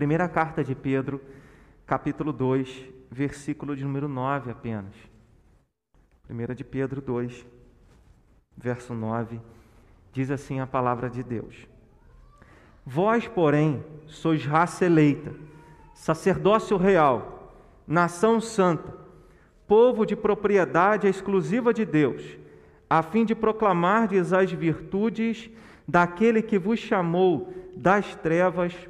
Primeira carta de Pedro, capítulo 2, versículo de número 9 apenas. Primeira de Pedro 2, verso 9, diz assim a palavra de Deus: Vós, porém, sois raça eleita, sacerdócio real, nação santa, povo de propriedade exclusiva de Deus, a fim de proclamardes as virtudes daquele que vos chamou das trevas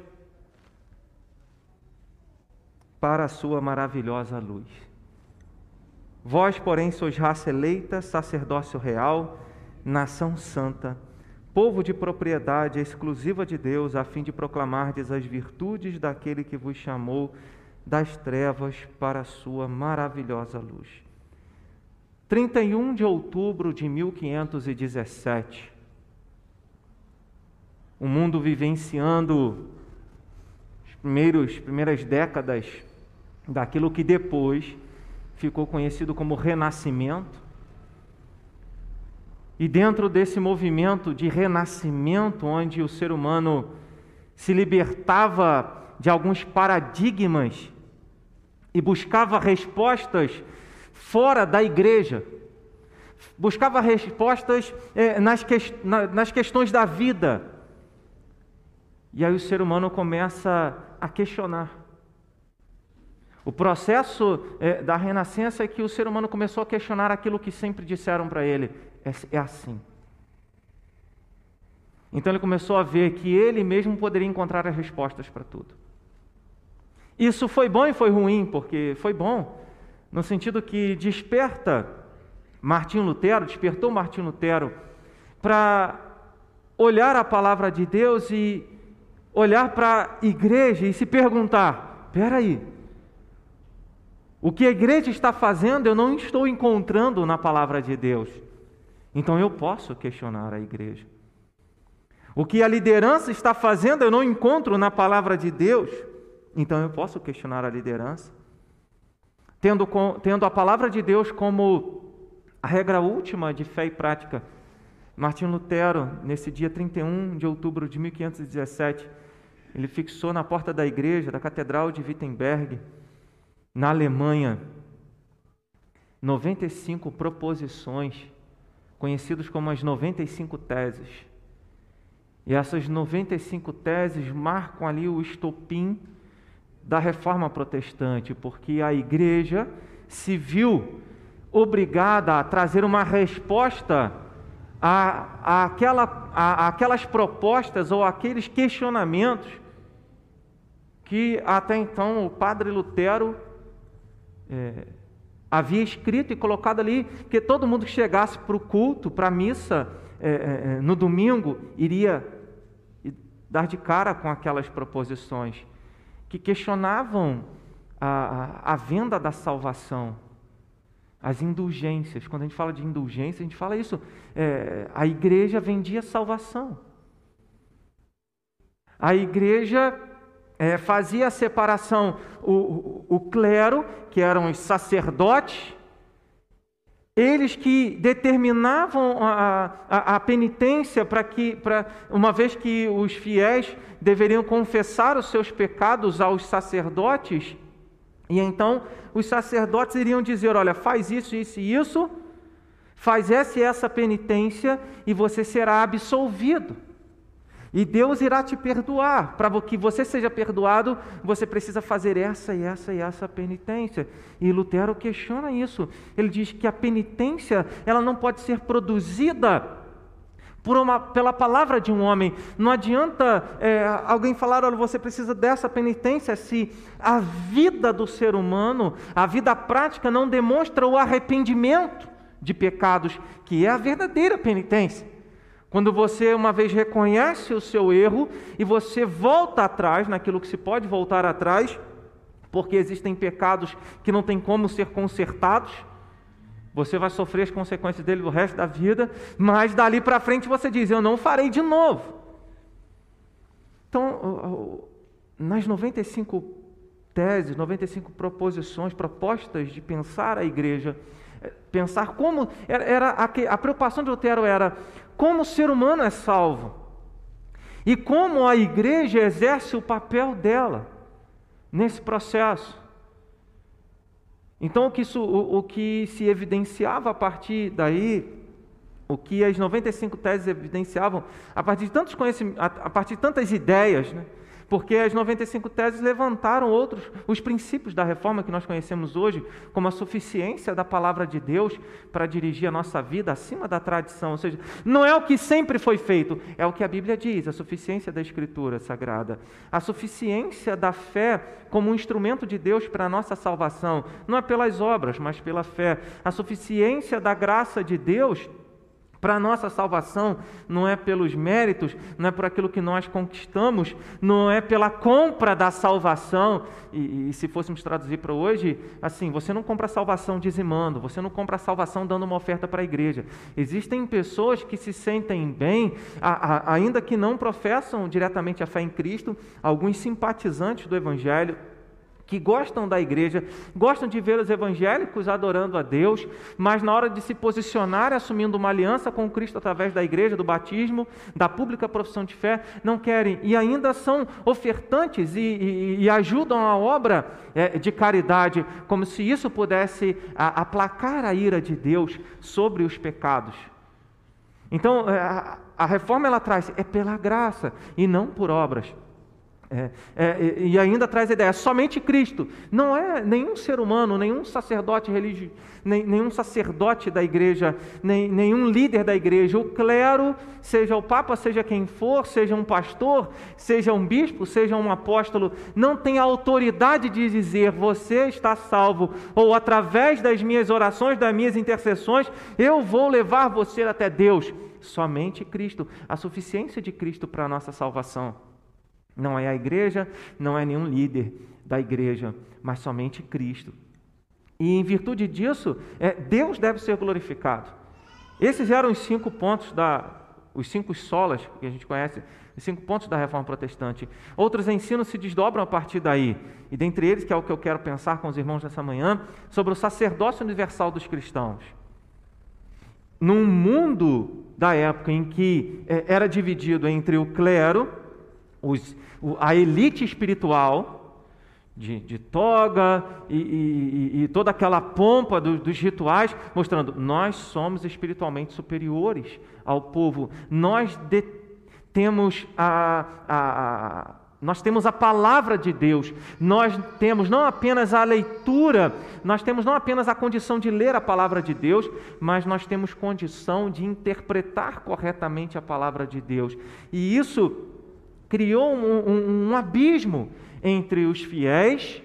para a sua maravilhosa luz. Vós, porém, sois raça eleita, sacerdócio real, nação santa, povo de propriedade exclusiva de Deus, a fim de proclamardes as virtudes daquele que vos chamou das trevas para a sua maravilhosa luz. 31 de outubro de 1517. O mundo vivenciando as primeiros, primeiras décadas daquilo que depois ficou conhecido como renascimento. E dentro desse movimento de renascimento, onde o ser humano se libertava de alguns paradigmas e buscava respostas fora da igreja, buscava respostas é, nas, que, na, nas questões da vida. E aí o ser humano começa a questionar. O processo é, da renascença é que o ser humano começou a questionar aquilo que sempre disseram para ele: é, é assim. Então ele começou a ver que ele mesmo poderia encontrar as respostas para tudo. Isso foi bom e foi ruim, porque foi bom, no sentido que desperta Martinho Lutero, despertou Martinho Lutero para olhar a palavra de Deus e olhar para a igreja e se perguntar: espera aí, o que a igreja está fazendo eu não estou encontrando na palavra de Deus. Então eu posso questionar a igreja. O que a liderança está fazendo eu não encontro na palavra de Deus. Então eu posso questionar a liderança. Tendo, tendo a palavra de Deus como a regra última de fé e prática. Martim Lutero, nesse dia 31 de outubro de 1517, ele fixou na porta da igreja, da Catedral de Wittenberg, na Alemanha, 95 proposições, conhecidas como as 95 teses. E essas 95 teses marcam ali o estopim da reforma protestante, porque a igreja se viu obrigada a trazer uma resposta a, a, aquela, a, a aquelas propostas ou aqueles questionamentos que até então o padre Lutero é, havia escrito e colocado ali que todo mundo que chegasse para o culto, para a missa, é, é, é, no domingo, iria dar de cara com aquelas proposições que questionavam a, a, venda da salvação, as indulgências. Quando a gente fala de indulgência, a gente fala isso. É, a igreja vendia salvação. A igreja é, fazia a separação, o, o, o clero, que eram os sacerdotes, eles que determinavam a, a, a penitência para que, pra, uma vez que os fiéis deveriam confessar os seus pecados aos sacerdotes, e então os sacerdotes iriam dizer: olha, faz isso, isso e isso, faz essa e essa penitência, e você será absolvido. E Deus irá te perdoar. Para que você seja perdoado, você precisa fazer essa e essa e essa penitência. E Lutero questiona isso. Ele diz que a penitência ela não pode ser produzida uma, pela palavra de um homem. Não adianta é, alguém falar, olha, você precisa dessa penitência se a vida do ser humano, a vida prática, não demonstra o arrependimento de pecados, que é a verdadeira penitência. Quando você uma vez reconhece o seu erro e você volta atrás naquilo que se pode voltar atrás, porque existem pecados que não tem como ser consertados, você vai sofrer as consequências dele o resto da vida, mas dali para frente você diz: Eu não farei de novo. Então, nas 95 teses, 95 proposições, propostas de pensar a igreja, pensar como. Era, a, a preocupação de Lutero era como o ser humano é salvo e como a igreja exerce o papel dela. nesse processo. Então, o que, isso, o, o que se evidenciava a partir daí o que as 95 teses evidenciavam a partir de tantos conhecimentos, a partir de tantas ideias, né? Porque as 95 teses levantaram outros, os princípios da reforma que nós conhecemos hoje, como a suficiência da palavra de Deus para dirigir a nossa vida acima da tradição. Ou seja, não é o que sempre foi feito, é o que a Bíblia diz, a suficiência da Escritura Sagrada. A suficiência da fé como um instrumento de Deus para a nossa salvação, não é pelas obras, mas pela fé. A suficiência da graça de Deus para a nossa salvação não é pelos méritos, não é por aquilo que nós conquistamos, não é pela compra da salvação. E, e se fôssemos traduzir para hoje, assim, você não compra a salvação dizimando, você não compra a salvação dando uma oferta para a igreja. Existem pessoas que se sentem bem, a, a, ainda que não professam diretamente a fé em Cristo, alguns simpatizantes do Evangelho que gostam da igreja, gostam de ver os evangélicos adorando a Deus, mas na hora de se posicionar assumindo uma aliança com Cristo através da igreja, do batismo, da pública profissão de fé, não querem e ainda são ofertantes e, e, e ajudam a obra é, de caridade, como se isso pudesse a, aplacar a ira de Deus sobre os pecados. Então, é, a, a reforma ela traz é pela graça e não por obras. É, é, e ainda traz a ideia, somente Cristo. Não é nenhum ser humano, nenhum sacerdote religioso, nenhum sacerdote da igreja, nem, nenhum líder da igreja. O clero, seja o Papa, seja quem for, seja um pastor, seja um bispo, seja um apóstolo, não tem autoridade de dizer você está salvo, ou através das minhas orações, das minhas intercessões, eu vou levar você até Deus. Somente Cristo, a suficiência de Cristo para a nossa salvação. Não é a igreja, não é nenhum líder da igreja, mas somente Cristo. E em virtude disso, é, Deus deve ser glorificado. Esses eram os cinco pontos da, os cinco solas que a gente conhece, os cinco pontos da reforma protestante. Outros ensinos se desdobram a partir daí. E dentre eles, que é o que eu quero pensar com os irmãos nessa manhã, sobre o sacerdócio universal dos cristãos. Num mundo da época em que é, era dividido entre o clero, os, a elite espiritual, de, de toga e, e, e, toda aquela pompa do, dos rituais, mostrando nós somos espiritualmente superiores ao povo. Nós de, temos a, a, a, nós temos a palavra de Deus, nós temos não apenas a leitura, nós temos não apenas a condição de ler a palavra de Deus, mas nós temos condição de interpretar corretamente a palavra de Deus. E isso criou um, um, um abismo entre os fiéis,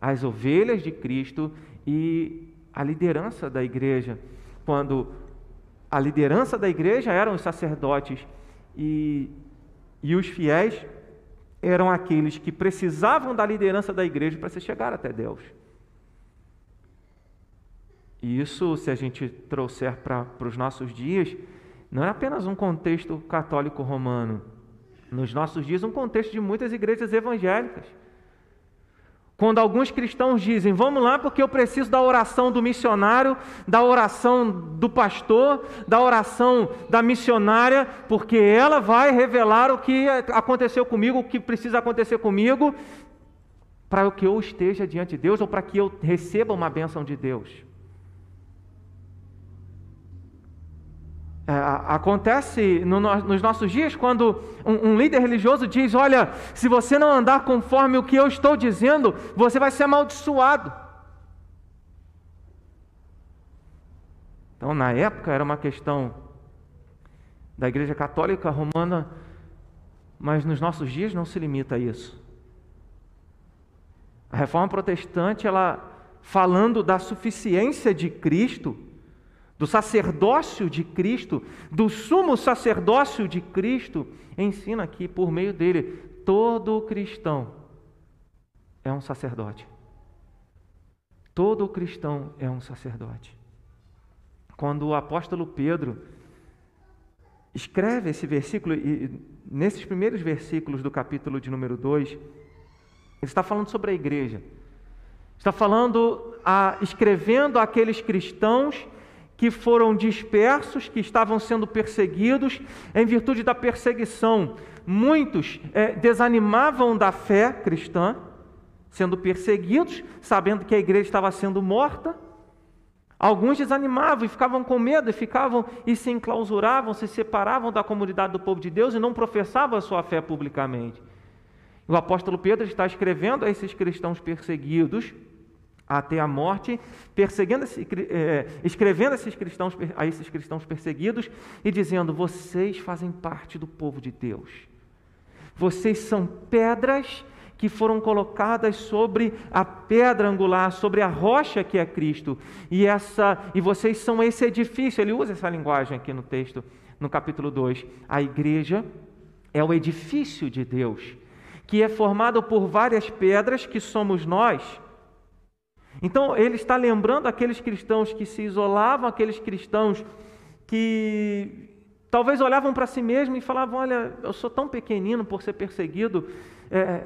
as ovelhas de Cristo e a liderança da igreja. Quando a liderança da igreja eram os sacerdotes e, e os fiéis eram aqueles que precisavam da liderança da igreja para se chegar até Deus. E isso, se a gente trouxer para os nossos dias, não é apenas um contexto católico romano nos nossos dias, um contexto de muitas igrejas evangélicas. Quando alguns cristãos dizem, vamos lá porque eu preciso da oração do missionário, da oração do pastor, da oração da missionária, porque ela vai revelar o que aconteceu comigo, o que precisa acontecer comigo, para que eu esteja diante de Deus ou para que eu receba uma bênção de Deus. É, acontece no, nos nossos dias quando um, um, líder religioso diz: Olha, se você não andar conforme o que eu estou dizendo, você vai ser amaldiçoado. Então, na época, era uma questão da Igreja Católica Romana, mas nos nossos dias não se limita a isso. A reforma protestante, ela falando da suficiência de Cristo, do sacerdócio de Cristo, do sumo sacerdócio de Cristo, ensina aqui por meio dele: todo cristão é um sacerdote. Todo cristão é um sacerdote. Quando o apóstolo Pedro escreve esse versículo, e nesses primeiros versículos do capítulo de número 2, ele está falando sobre a igreja. Está falando, a, escrevendo àqueles cristãos que foram dispersos, que estavam sendo perseguidos em virtude da perseguição. Muitos é, desanimavam da fé cristã, sendo perseguidos, sabendo que a igreja estava sendo morta. Alguns desanimavam e ficavam com medo, e ficavam e se enclausuravam, se separavam da comunidade do povo de Deus e não professavam a sua fé publicamente. O apóstolo Pedro está escrevendo a esses cristãos perseguidos até a morte, perseguindo, é, escrevendo esses cristãos, a esses cristãos perseguidos e dizendo: vocês fazem parte do povo de Deus. Vocês são pedras que foram colocadas sobre a pedra angular, sobre a rocha que é Cristo. E essa e vocês são esse edifício. Ele usa essa linguagem aqui no texto, no capítulo 2. A igreja é o edifício de Deus, que é formado por várias pedras que somos nós. Então, ele está lembrando aqueles cristãos que se isolavam, aqueles cristãos que talvez olhavam para si mesmos e falavam: Olha, eu sou tão pequenino por ser perseguido. É,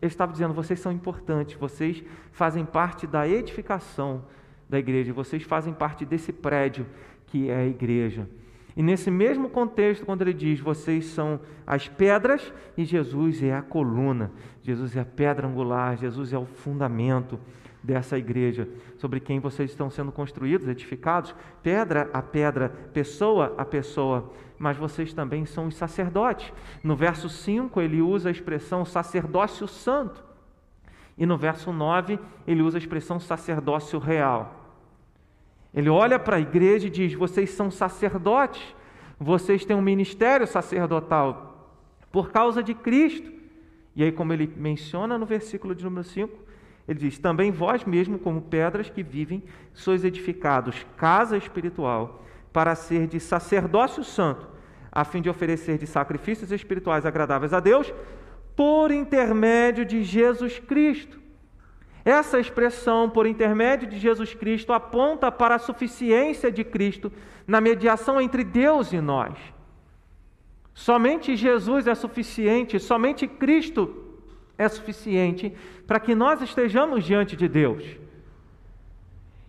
ele estava dizendo: vocês são importantes, vocês fazem parte da edificação da igreja, vocês fazem parte desse prédio que é a igreja. E nesse mesmo contexto, quando ele diz: vocês são as pedras e Jesus é a coluna, Jesus é a pedra angular, Jesus é o fundamento dessa igreja, sobre quem vocês estão sendo construídos, edificados, pedra a pedra, pessoa a pessoa, mas vocês também são os sacerdotes. No verso 5, ele usa a expressão sacerdócio santo, e no verso 9, ele usa a expressão sacerdócio real. Ele olha para a igreja e diz: vocês são sacerdotes, vocês têm um ministério sacerdotal por causa de Cristo. E aí, como ele menciona no versículo de número 5, ele diz: Também vós mesmo, como pedras que vivem, sois edificados casa espiritual, para ser de sacerdócio santo, a fim de oferecer de sacrifícios espirituais agradáveis a Deus, por intermédio de Jesus Cristo. Essa expressão, por intermédio de Jesus Cristo, aponta para a suficiência de Cristo na mediação entre Deus e nós. Somente Jesus é suficiente, somente Cristo é suficiente para que nós estejamos diante de Deus.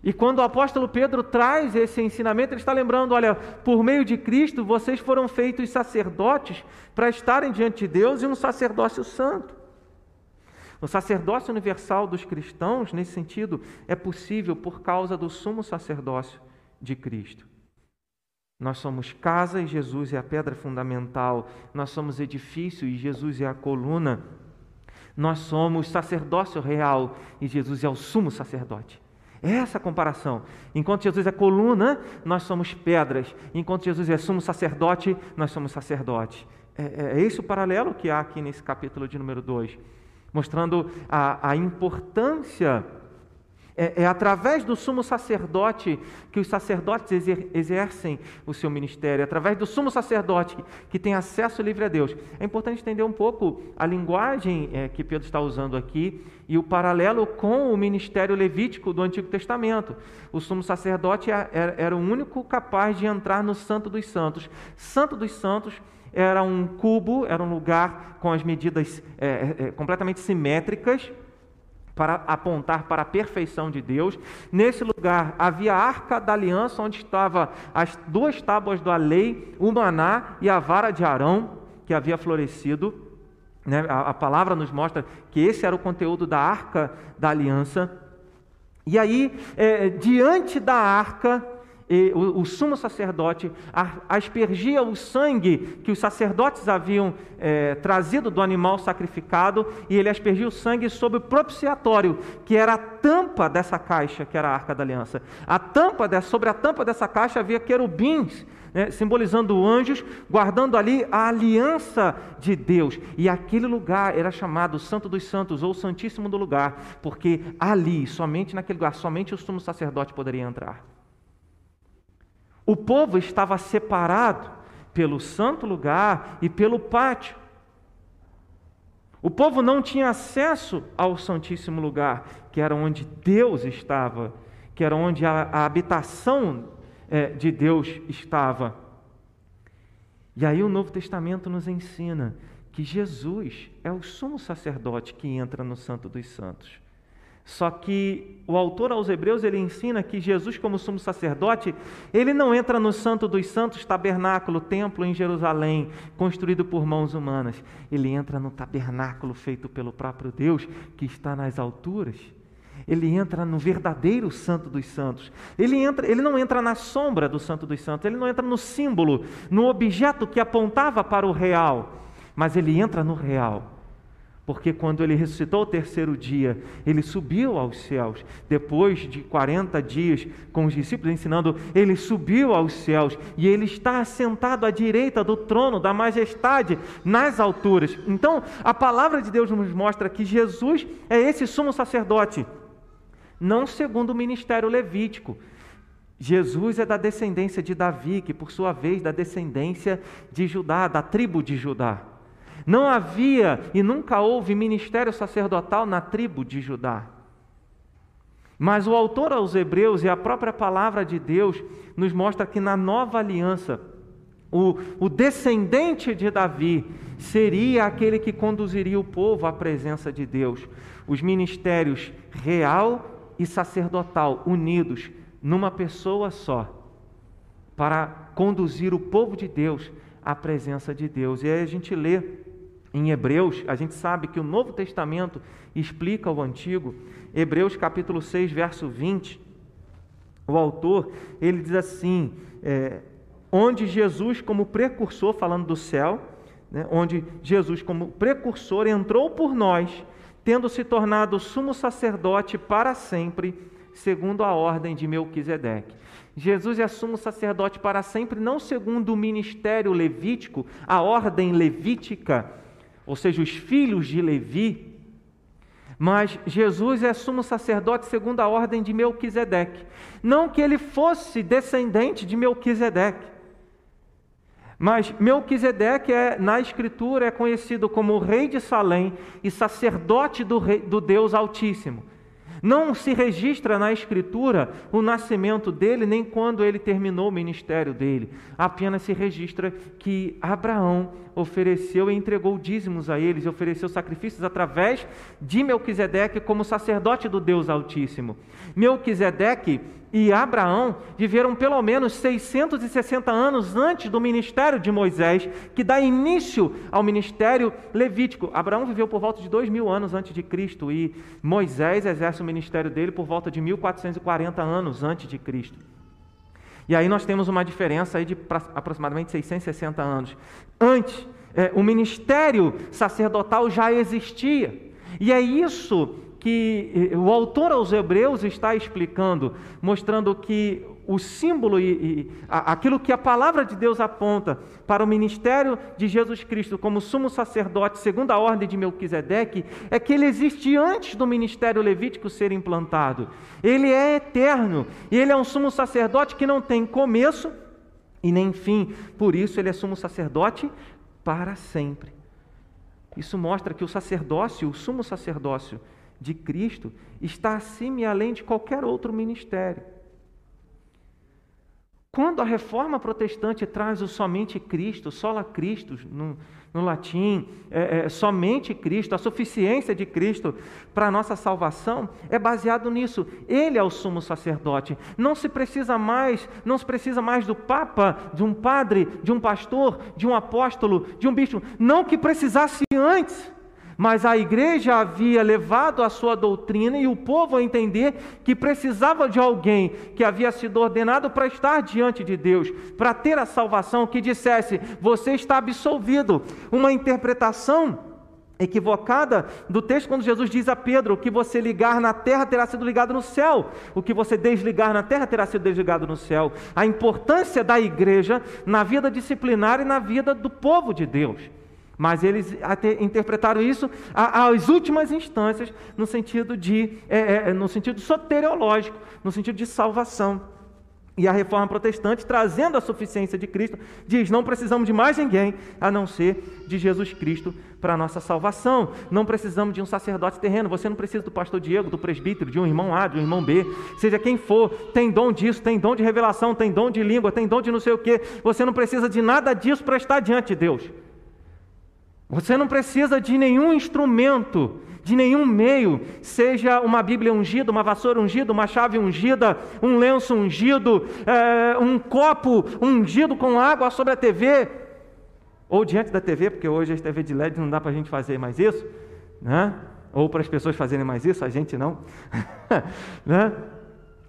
E quando o apóstolo Pedro traz esse ensinamento, ele está lembrando: olha, por meio de Cristo vocês foram feitos sacerdotes para estarem diante de Deus e um sacerdócio santo. O sacerdócio universal dos cristãos, nesse sentido, é possível por causa do sumo sacerdócio de Cristo. Nós somos casa e Jesus é a pedra fundamental, nós somos edifício e Jesus é a coluna nós somos sacerdócio real e Jesus é o sumo sacerdote. É essa a comparação. Enquanto Jesus é coluna, nós somos pedras. Enquanto Jesus é sumo sacerdote, nós somos sacerdotes. É, é, é esse o paralelo que há aqui nesse capítulo de número 2, mostrando a, a importância é, é, através do sumo sacerdote que os sacerdotes exer, exercem o seu ministério, é através do sumo sacerdote que tem acesso livre a Deus. É importante entender um pouco a linguagem é, que Pedro está usando aqui e o paralelo com o ministério levítico do Antigo Testamento. O sumo sacerdote era, era o único capaz de entrar no Santo dos Santos. Santo dos Santos era um cubo, era um lugar com as medidas é, é, completamente simétricas para apontar para a perfeição de Deus. Nesse lugar havia a arca da aliança, onde estavam as duas tábuas da lei, o maná e a vara de Arão, que havia florescido. Né? A, a palavra nos mostra que esse era o conteúdo da arca da aliança. E aí, é, diante da arca, o, o, sumo sacerdote aspergia o sangue que os sacerdotes haviam é, trazido do animal sacrificado, e ele aspergia o sangue sobre o propiciatório, que era a tampa dessa caixa, que era a arca da aliança. A tampa de, sobre a tampa dessa caixa havia querubins, né, simbolizando anjos, guardando ali a aliança de Deus. E aquele lugar era chamado Santo dos Santos, ou Santíssimo do Lugar, porque ali, somente naquele lugar, somente o sumo sacerdote poderia entrar. O povo estava separado pelo santo lugar e pelo pátio. O povo não tinha acesso ao Santíssimo Lugar, que era onde Deus estava, que era onde a, a habitação é, de Deus estava. E aí o Novo Testamento nos ensina que Jesus é o sumo sacerdote que entra no Santo dos Santos. Só que o autor aos Hebreus ele ensina que Jesus, como sumo sacerdote, ele não entra no Santo dos Santos, tabernáculo, templo em Jerusalém, construído por mãos humanas. Ele entra no tabernáculo feito pelo próprio Deus, que está nas alturas. Ele entra no verdadeiro Santo dos Santos. Ele, entra, ele não entra na sombra do Santo dos Santos, ele não entra no símbolo, no objeto que apontava para o real, mas ele entra no real. Porque quando ele ressuscitou o terceiro dia, ele subiu aos céus. Depois de 40 dias com os discípulos ensinando, ele subiu aos céus e ele está assentado à direita do trono da majestade nas alturas. Então, a palavra de Deus nos mostra que Jesus é esse sumo sacerdote, não segundo o ministério levítico. Jesus é da descendência de Davi, que por sua vez da descendência de Judá, da tribo de Judá. Não havia e nunca houve ministério sacerdotal na tribo de Judá. Mas o autor aos Hebreus e a própria palavra de Deus nos mostra que na nova aliança, o, o descendente de Davi seria aquele que conduziria o povo à presença de Deus. Os ministérios real e sacerdotal unidos numa pessoa só, para conduzir o povo de Deus à presença de Deus. E aí a gente lê em Hebreus, a gente sabe que o Novo Testamento explica o Antigo. Hebreus capítulo 6, verso 20, o autor, ele diz assim, é, onde Jesus como precursor, falando do céu, né, onde Jesus como precursor entrou por nós, tendo se tornado sumo sacerdote para sempre, segundo a ordem de Melquisedeque. Jesus é sumo sacerdote para sempre, não segundo o ministério levítico, a ordem levítica, ou seja, os filhos de Levi, mas Jesus é sumo sacerdote segundo a ordem de Melquisedeque. Não que ele fosse descendente de Melquisedeque, mas Melquisedeque é, na Escritura é conhecido como rei de Salém e sacerdote do, rei, do Deus Altíssimo. Não se registra na Escritura o nascimento dele, nem quando ele terminou o ministério dele. Apenas se registra que Abraão ofereceu e entregou dízimos a eles, e ofereceu sacrifícios através de Melquisedeque como sacerdote do Deus Altíssimo. Melquisedeque e Abraão viveram pelo menos 660 anos antes do ministério de Moisés, que dá início ao ministério levítico. Abraão viveu por volta de dois mil anos antes de Cristo e Moisés exerce o ministério dele por volta de 1440 anos antes de Cristo. E aí nós temos uma diferença aí de aproximadamente 660 anos. Antes, é, o ministério sacerdotal já existia. E é isso que o autor aos Hebreus está explicando, mostrando que o símbolo e, e aquilo que a palavra de Deus aponta para o ministério de Jesus Cristo como sumo sacerdote, segundo a ordem de Melquisedeque, é que ele existe antes do ministério levítico ser implantado. Ele é eterno e ele é um sumo sacerdote que não tem começo e nem fim. Por isso ele é sumo sacerdote para sempre. Isso mostra que o sacerdócio, o sumo sacerdócio, de Cristo está acima e além de qualquer outro ministério. Quando a reforma protestante traz o somente Cristo, sola Cristo, no, no latim, é, é, somente Cristo, a suficiência de Cristo para a nossa salvação, é baseado nisso. Ele é o sumo sacerdote. Não se precisa mais, não se precisa mais do Papa, de um padre, de um pastor, de um apóstolo, de um bispo. Não que precisasse antes. Mas a igreja havia levado a sua doutrina e o povo a entender que precisava de alguém que havia sido ordenado para estar diante de Deus, para ter a salvação, que dissesse: Você está absolvido. Uma interpretação equivocada do texto quando Jesus diz a Pedro: O que você ligar na terra terá sido ligado no céu, o que você desligar na terra terá sido desligado no céu. A importância da igreja na vida disciplinar e na vida do povo de Deus. Mas eles interpretaram isso às últimas instâncias, no sentido de, é, é, no sentido soteriológico, no sentido de salvação. E a reforma protestante, trazendo a suficiência de Cristo, diz: não precisamos de mais ninguém a não ser de Jesus Cristo para a nossa salvação. Não precisamos de um sacerdote terreno. Você não precisa do pastor Diego, do presbítero, de um irmão A, de um irmão B, seja quem for. Tem dom disso, tem dom de revelação, tem dom de língua, tem dom de não sei o quê. Você não precisa de nada disso para estar diante de Deus. Você não precisa de nenhum instrumento, de nenhum meio, seja uma Bíblia ungida, uma vassoura ungida, uma chave ungida, um lenço ungido, é, um copo ungido com água sobre a TV, ou diante da TV, porque hoje a TV de LED não dá para a gente fazer mais isso, né? ou para as pessoas fazerem mais isso, a gente não. né?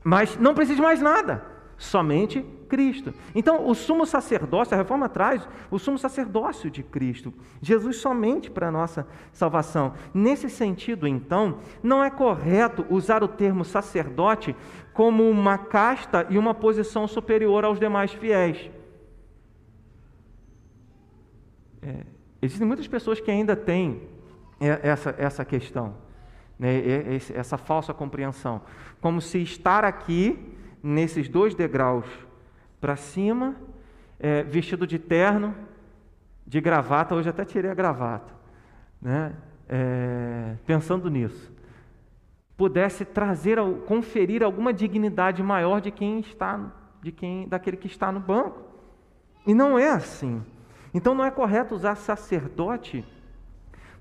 Mas não precisa de mais nada, somente Cristo. Então, o sumo sacerdócio, a reforma traz o sumo sacerdócio de Cristo, Jesus somente para a nossa salvação. Nesse sentido, então, não é correto usar o termo sacerdote como uma casta e uma posição superior aos demais fiéis. É, existem muitas pessoas que ainda têm essa, essa questão, né? essa falsa compreensão. Como se estar aqui, nesses dois degraus para cima, é, vestido de terno, de gravata, hoje até tirei a gravata, né? É, pensando nisso, pudesse trazer, conferir alguma dignidade maior de quem está, de quem, daquele que está no banco. E não é assim. Então não é correto usar sacerdote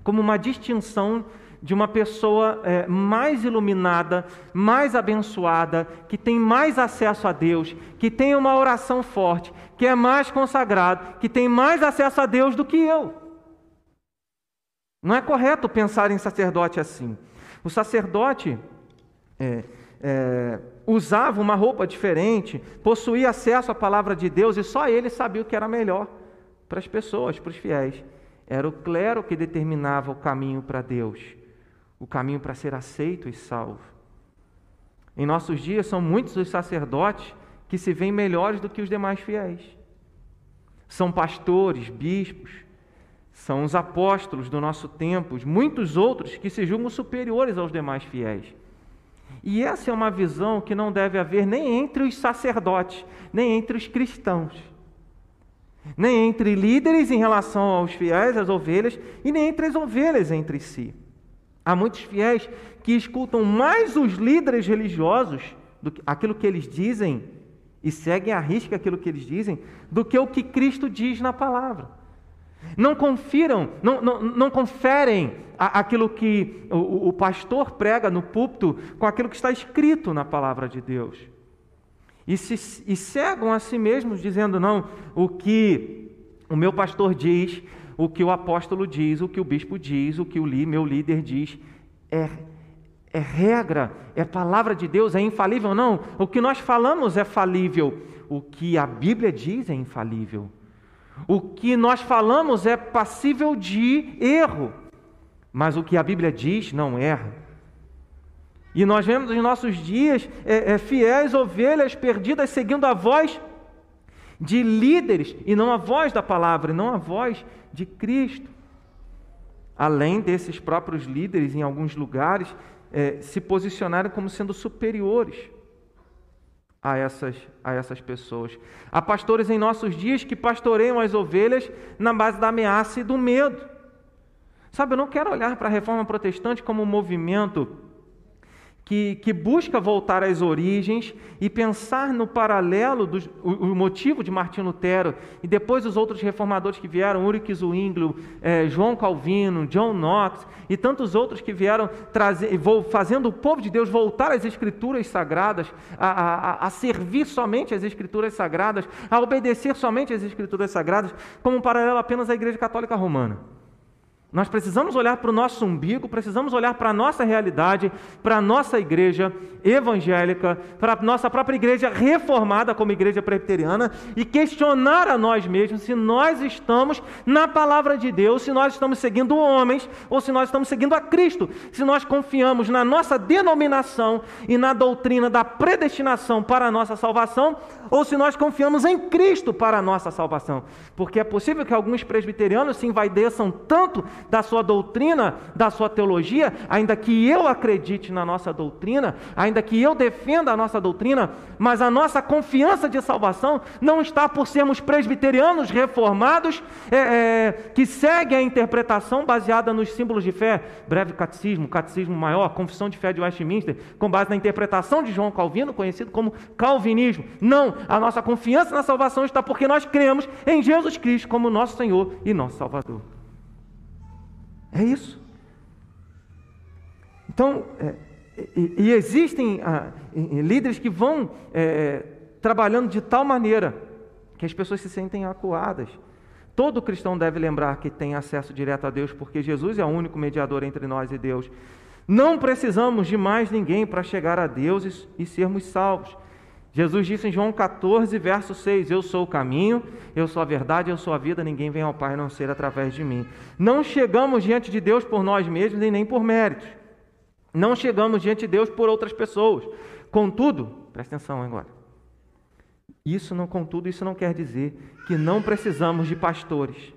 como uma distinção de uma pessoa é, mais iluminada, mais abençoada, que tem mais acesso a Deus, que tem uma oração forte, que é mais consagrado, que tem mais acesso a Deus do que eu. Não é correto pensar em sacerdote assim. O sacerdote é, é, usava uma roupa diferente, possuía acesso à palavra de Deus e só ele sabia o que era melhor para as pessoas, para os fiéis. Era o clero que determinava o caminho para Deus, o caminho para ser aceito e salvo. Em nossos dias, são muitos os sacerdotes que se veem melhores do que os demais fiéis. São pastores, bispos, são os apóstolos do nosso tempo, muitos outros que se julgam superiores aos demais fiéis. E essa é uma visão que não deve haver nem entre os sacerdotes, nem entre os cristãos nem entre líderes em relação aos fiéis, às ovelhas, e nem entre as ovelhas entre si. Há muitos fiéis que escutam mais os líderes religiosos, do que, aquilo que eles dizem, e seguem a risca aquilo que eles dizem, do que o que Cristo diz na palavra. Não confiram, não, não, não conferem aquilo que o, o pastor prega no púlpito com aquilo que está escrito na palavra de Deus e, se, e cegam a si mesmos, dizendo: não, o que o meu pastor diz, o que o apóstolo diz, o que o bispo diz, o que o meu líder diz, é, é regra, é palavra de Deus, é infalível. Não, o que nós falamos é falível, o que a Bíblia diz é infalível. O que nós falamos é passível de erro, mas o que a Bíblia diz não erra. E nós vemos em nossos dias é, é, fiéis ovelhas perdidas seguindo a voz de líderes e não a voz da palavra, e não a voz de Cristo. Além desses próprios líderes, em alguns lugares, é, se posicionarem como sendo superiores a essas, a essas pessoas. Há pastores em nossos dias que pastoreiam as ovelhas na base da ameaça e do medo. Sabe, eu não quero olhar para a reforma protestante como um movimento que, que, busca voltar às origens e pensar no paralelo do o, o, motivo de Martinho Lutero e depois os outros reformadores que vieram, Ulrich Zwingli, eh, João Calvino, John Knox e tantos outros que vieram trazer, fazendo o povo de Deus voltar às escrituras sagradas, a, a, a servir somente as escrituras sagradas, a obedecer somente às escrituras sagradas, como um paralelo apenas à Igreja Católica Romana. Nós precisamos olhar para o nosso umbigo, precisamos olhar para a nossa realidade, para a nossa igreja evangélica, para a nossa própria igreja reformada como igreja presbiteriana e questionar a nós mesmos se nós estamos na palavra de Deus, se nós estamos seguindo homens ou se nós estamos seguindo a Cristo, se nós confiamos na nossa denominação e na doutrina da predestinação para a nossa salvação ou se nós confiamos em Cristo para a nossa salvação. Porque é possível que alguns presbiterianos se envaideçam tanto da sua doutrina, da sua teologia, ainda que eu acredite na nossa doutrina, ainda que eu defenda a nossa doutrina, mas a nossa confiança de salvação não está por sermos presbiterianos reformados, é, é, que seguem a interpretação baseada nos símbolos de fé, breve catecismo, catecismo maior, confissão de fé de Westminster, com base na interpretação de João Calvino, conhecido como calvinismo. Não, a nossa confiança na salvação está porque nós cremos em Jesus Cristo como nosso Senhor e nosso Salvador. É isso. Então, é, e, e, existem ah, líderes que vão é, trabalhando de tal maneira que as pessoas se sentem acuadas. Todo cristão deve lembrar que tem acesso direto a Deus, porque Jesus é o único mediador entre nós e Deus. Não precisamos de mais ninguém para chegar a Deus e, e sermos salvos. Jesus disse em João 14, verso 6: Eu sou o caminho, eu sou a verdade, eu sou a vida, ninguém vem ao Pai a não ser através de mim. Não chegamos diante de Deus por nós mesmos e nem por méritos. Não chegamos diante de Deus por outras pessoas. Contudo, presta atenção agora. Isso não, contudo, isso não quer dizer que não precisamos de pastores.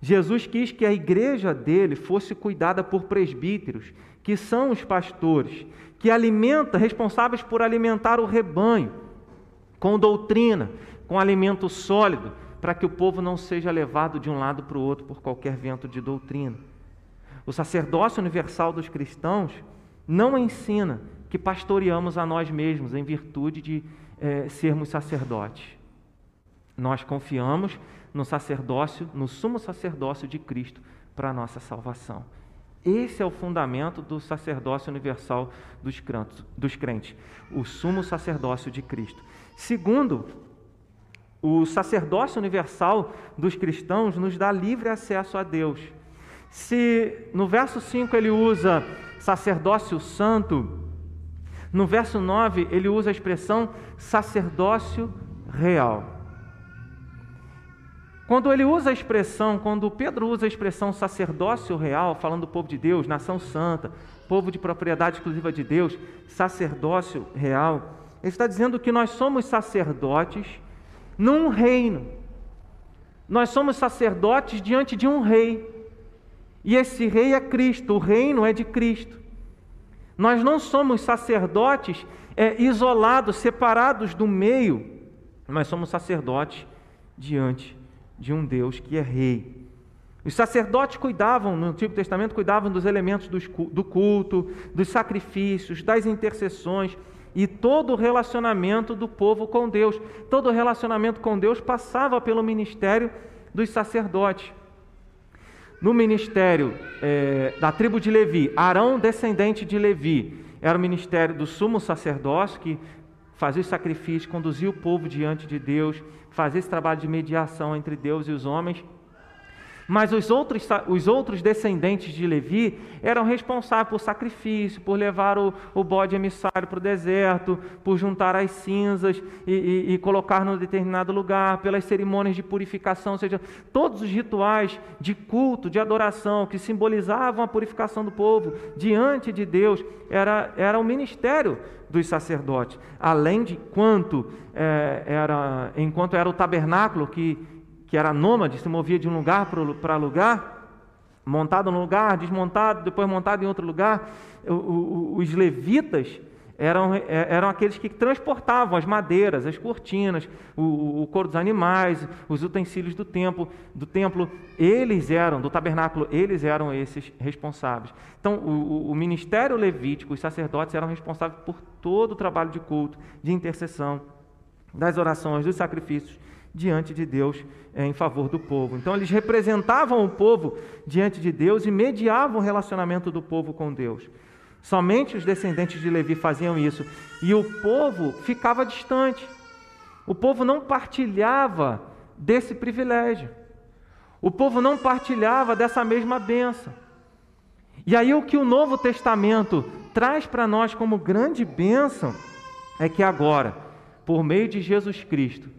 Jesus quis que a igreja dele fosse cuidada por presbíteros, que são os pastores, que alimenta, responsáveis por alimentar o rebanho com doutrina, com alimento sólido, para que o povo não seja levado de um lado para o outro por qualquer vento de doutrina. O sacerdócio universal dos cristãos não ensina que pastoreamos a nós mesmos em virtude de é, sermos sacerdotes. Nós confiamos no sacerdócio, no sumo sacerdócio de Cristo para a nossa salvação. Esse é o fundamento do sacerdócio universal dos crentes, o sumo sacerdócio de Cristo. Segundo, o sacerdócio universal dos cristãos nos dá livre acesso a Deus. Se no verso 5 ele usa sacerdócio santo, no verso 9 ele usa a expressão sacerdócio real. Quando ele usa a expressão, quando Pedro usa a expressão sacerdócio real, falando do povo de Deus, nação santa, povo de propriedade exclusiva de Deus, sacerdócio real, ele está dizendo que nós somos sacerdotes num reino. Nós somos sacerdotes diante de um rei. E esse rei é Cristo, o reino é de Cristo. Nós não somos sacerdotes é, isolados, separados do meio, nós somos sacerdotes diante de um Deus que é rei. Os sacerdotes cuidavam, no Antigo Testamento, cuidavam dos elementos do culto, dos sacrifícios, das intercessões e todo o relacionamento do povo com Deus. Todo o relacionamento com Deus passava pelo ministério dos sacerdotes. No ministério é, da tribo de Levi, Arão, descendente de Levi, era o ministério do sumo sacerdócio que fazia os sacrifícios, conduzia o povo diante de Deus, fazia esse trabalho de mediação entre Deus e os homens. Mas os outros, os outros descendentes de Levi eram responsáveis por sacrifício, por levar o, o bode emissário para o deserto, por juntar as cinzas e, e, e colocar num determinado lugar, pelas cerimônias de purificação, ou seja, todos os rituais de culto, de adoração, que simbolizavam a purificação do povo diante de Deus, era, era o ministério dos sacerdotes, além de quanto é, era, enquanto era o tabernáculo que, que era nômade, se movia de um lugar para lugar, montado num lugar, desmontado, depois montado em outro lugar, os levitas eram, é, eram aqueles que transportavam as madeiras, as cortinas, o, o couro dos animais, os utensílios do templo, do templo. Eles eram, do tabernáculo, eles eram esses responsáveis. Então, o, o ministério levítico, os sacerdotes eram responsáveis por todo o trabalho de culto, de intercessão, das orações, dos sacrifícios diante de Deus é, em favor do povo. Então, eles representavam o povo diante de Deus e mediavam o relacionamento do povo com Deus. Somente os descendentes de Levi faziam isso. E o povo ficava distante. O povo não partilhava desse privilégio. O povo não partilhava dessa mesma benção. E aí o que o Novo Testamento traz para nós como grande bênção é que agora, por meio de Jesus Cristo,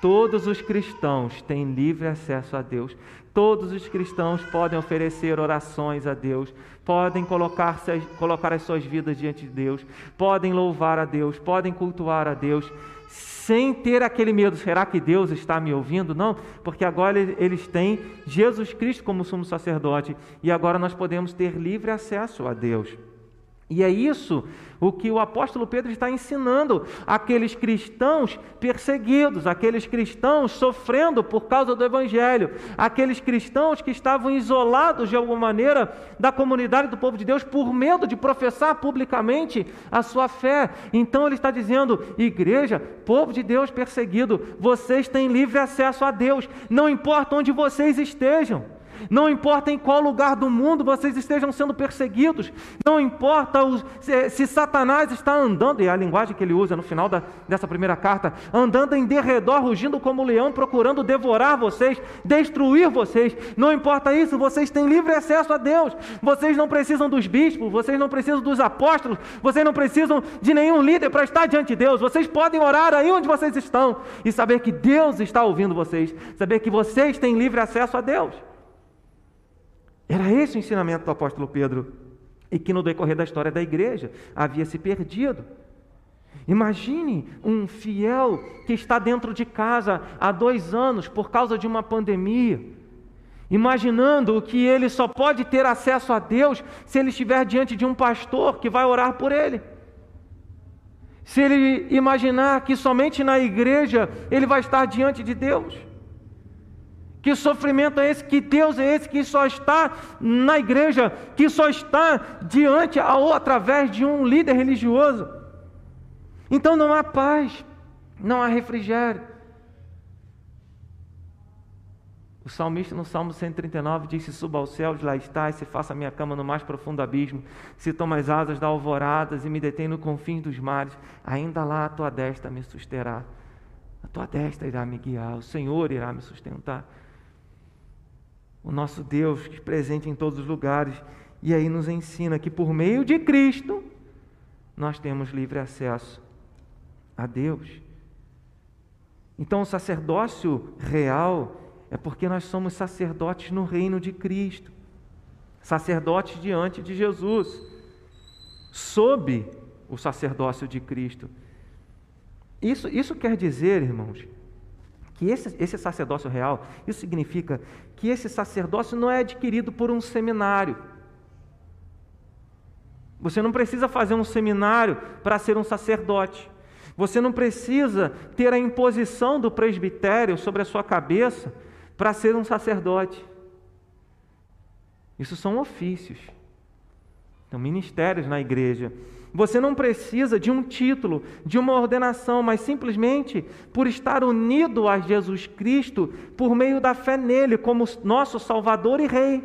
todos os cristãos têm livre acesso a Deus. Todos os cristãos podem oferecer orações a Deus, podem colocar, colocar as suas vidas diante de Deus, podem louvar a Deus, podem cultuar a Deus, sem ter aquele medo: será que Deus está me ouvindo? Não, porque agora eles têm Jesus Cristo como sumo sacerdote e agora nós podemos ter livre acesso a Deus. E é isso o que o apóstolo Pedro está ensinando aqueles cristãos perseguidos, aqueles cristãos sofrendo por causa do evangelho, aqueles cristãos que estavam isolados de alguma maneira da comunidade do povo de Deus por medo de professar publicamente a sua fé. Então ele está dizendo: igreja, povo de Deus perseguido, vocês têm livre acesso a Deus, não importa onde vocês estejam. Não importa em qual lugar do mundo vocês estejam sendo perseguidos, não importa os, se, se, Satanás está andando, e é a linguagem que ele usa no final da, dessa primeira carta, andando em derredor, rugindo como leão, procurando devorar vocês, destruir vocês, não importa isso, vocês têm livre acesso a Deus, vocês não precisam dos bispos, vocês não precisam dos apóstolos, vocês não precisam de nenhum líder para estar diante de Deus, vocês podem orar aí onde vocês estão e saber que Deus está ouvindo vocês, saber que vocês têm livre acesso a Deus. Era esse o ensinamento do apóstolo Pedro, e que no decorrer da história da igreja havia se perdido. Imagine um fiel que está dentro de casa há dois anos por causa de uma pandemia, imaginando que ele só pode ter acesso a Deus se ele estiver diante de um pastor que vai orar por ele. Se ele imaginar que somente na igreja ele vai estar diante de Deus. Que sofrimento é esse? Que Deus é esse que só está na igreja, que só está diante ou através de um líder religioso? Então não há paz, não há refrigério. O salmista no Salmo 139 diz: Se suba aos céus, lá estás, se faça a minha cama no mais profundo abismo, se toma as asas da alvoradas e me detém no confins dos mares, ainda lá a tua destra me susterá. A tua destra irá me guiar, o Senhor irá me sustentar o nosso Deus que é presente em todos os lugares, e aí nos ensina que por meio de Cristo nós temos livre acesso a Deus. Então, o sacerdócio real é porque nós somos sacerdotes no reino de Cristo, sacerdotes diante de Jesus, sob o sacerdócio de Cristo. Isso, isso quer dizer, irmãos, que esse, esse sacerdócio real, isso significa que esse sacerdócio não é adquirido por um seminário. Você não precisa fazer um seminário para ser um sacerdote. Você não precisa ter a imposição do presbitério sobre a sua cabeça para ser um sacerdote. Isso são ofícios. São ministérios na igreja. Você não precisa de um título, de uma ordenação, mas simplesmente por estar unido a Jesus Cristo por meio da fé nele como nosso Salvador e Rei.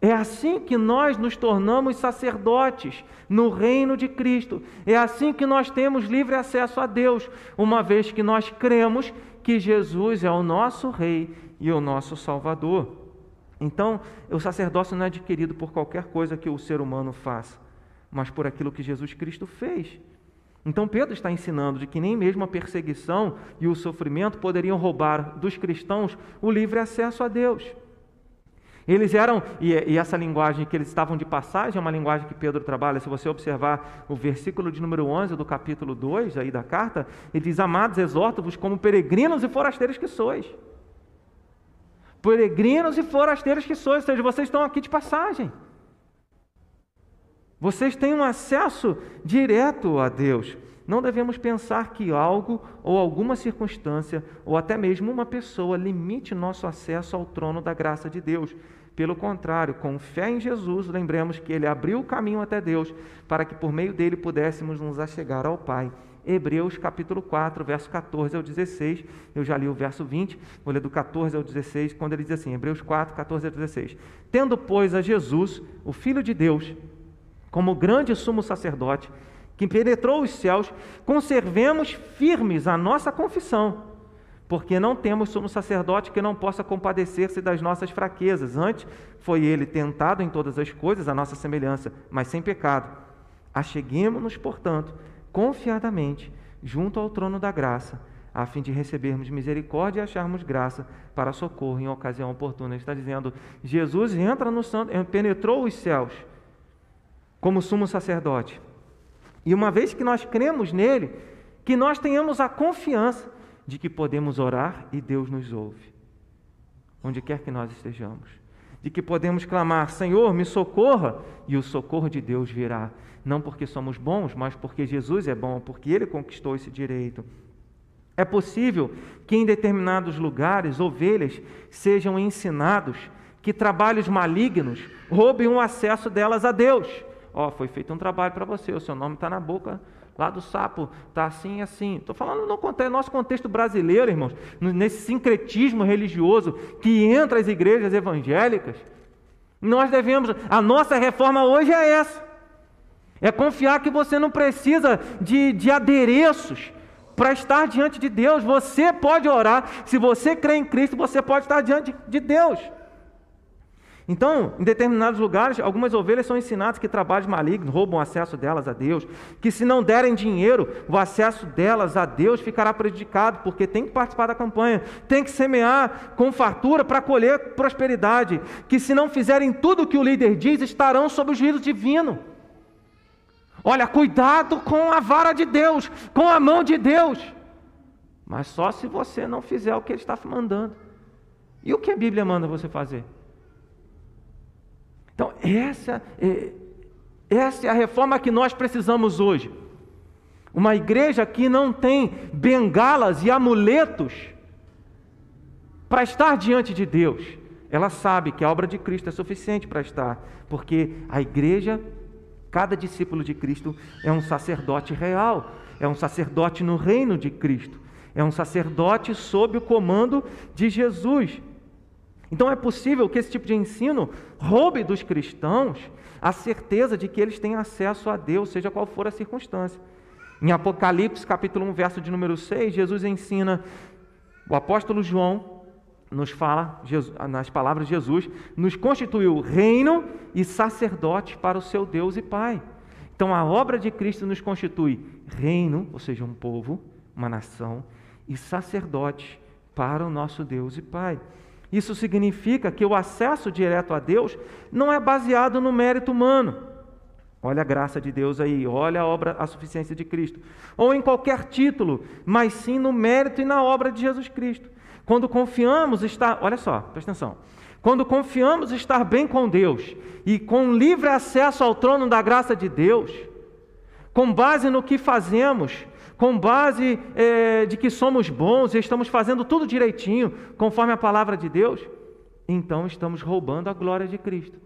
É assim que nós nos tornamos sacerdotes no reino de Cristo. É assim que nós temos livre acesso a Deus, uma vez que nós cremos que Jesus é o nosso Rei e o nosso Salvador. Então, o sacerdócio não é adquirido por qualquer coisa que o ser humano faça, mas por aquilo que Jesus Cristo fez. Então, Pedro está ensinando de que nem mesmo a perseguição e o sofrimento poderiam roubar dos cristãos o livre acesso a Deus. Eles eram, e, essa linguagem que eles estavam de passagem é uma linguagem que Pedro trabalha. Se você observar o versículo de número 11 do capítulo 2 aí da carta, ele diz: Amados, exorto-vos como peregrinos e forasteiros que sois peregrinos e forasteiros que sois, ou seja, vocês estão aqui de passagem. Vocês têm um acesso direto a Deus. Não devemos pensar que algo ou alguma circunstância ou até mesmo uma pessoa limite nosso acesso ao trono da graça de Deus. Pelo contrário, com fé em Jesus, lembremos que ele abriu o caminho até Deus para que por meio dele pudéssemos nos achegar ao Pai. Hebreus capítulo 4, verso 14 ao 16. Eu já li o verso 20, vou ler do 14 ao 16, quando ele diz assim: Hebreus 4, 14 ao 16. Tendo, pois, a Jesus, o Filho de Deus, como grande sumo sacerdote, que penetrou os céus, conservemos firmes a nossa confissão, porque não temos sumo sacerdote que não possa compadecer-se das nossas fraquezas. Antes foi ele tentado em todas as coisas, a nossa semelhança, mas sem pecado. Acheguemos-nos, portanto, confiadamente junto ao trono da graça, a fim de recebermos misericórdia e acharmos graça para socorro em ocasião oportuna. Ele está dizendo: Jesus entra no santo, penetrou os céus como sumo sacerdote. E uma vez que nós cremos nele, que nós tenhamos a confiança de que podemos orar e Deus nos ouve, onde quer que nós estejamos. De que podemos clamar: Senhor, me socorra, e o socorro de Deus virá não porque somos bons, mas porque Jesus é bom, porque ele conquistou esse direito. É possível que em determinados lugares ovelhas sejam ensinados que trabalhos malignos roubem o acesso delas a Deus, ó, oh, foi feito um trabalho para você, o seu nome está na boca lá do sapo, está assim assim. Estou falando no nosso contexto brasileiro, irmãos, nesse sincretismo religioso que entra as igrejas evangélicas. Nós devemos, a nossa reforma hoje é essa. É confiar que você não precisa de, de adereços para estar diante de Deus. Você pode orar, se você crê em Cristo, você pode estar diante de Deus. Então, em determinados lugares, algumas ovelhas são ensinadas que trabalhos malignos roubam o acesso delas a Deus, que se não derem dinheiro, o acesso delas a Deus ficará prejudicado, porque tem que participar da campanha, tem que semear com fartura para colher prosperidade, que se não fizerem tudo o que o líder diz, estarão sob o juízo divino. Olha, cuidado com a vara de Deus, com a mão de Deus, mas só se você não fizer o que ele está mandando. E o que a Bíblia manda você fazer? Então, essa é, essa é a reforma que nós precisamos hoje. Uma igreja que não tem bengalas e amuletos para estar diante de Deus. Ela sabe que a obra de Cristo é suficiente para estar, porque a igreja, cada discípulo de Cristo é um sacerdote real, é um sacerdote no reino de Cristo, é um sacerdote sob o comando de Jesus. Então é possível que esse tipo de ensino roube dos cristãos a certeza de que eles têm acesso a Deus, seja qual for a circunstância. Em Apocalipse, capítulo 1, verso de número 6, Jesus ensina, o apóstolo João nos fala, nas palavras de Jesus, nos constituiu reino e sacerdote para o seu Deus e Pai. Então a obra de Cristo nos constitui reino, ou seja, um povo, uma nação, e sacerdote para o nosso Deus e Pai. Isso significa que o acesso direto a Deus não é baseado no mérito humano. Olha a graça de Deus aí, olha a obra, a suficiência de Cristo. Ou em qualquer título, mas sim no mérito e na obra de Jesus Cristo. Quando confiamos estar, olha só, presta atenção. Quando confiamos estar bem com Deus e com livre acesso ao trono da graça de Deus, com base no que fazemos, com base é, de que somos bons e estamos fazendo tudo direitinho, conforme a palavra de Deus, então estamos roubando a glória de Cristo.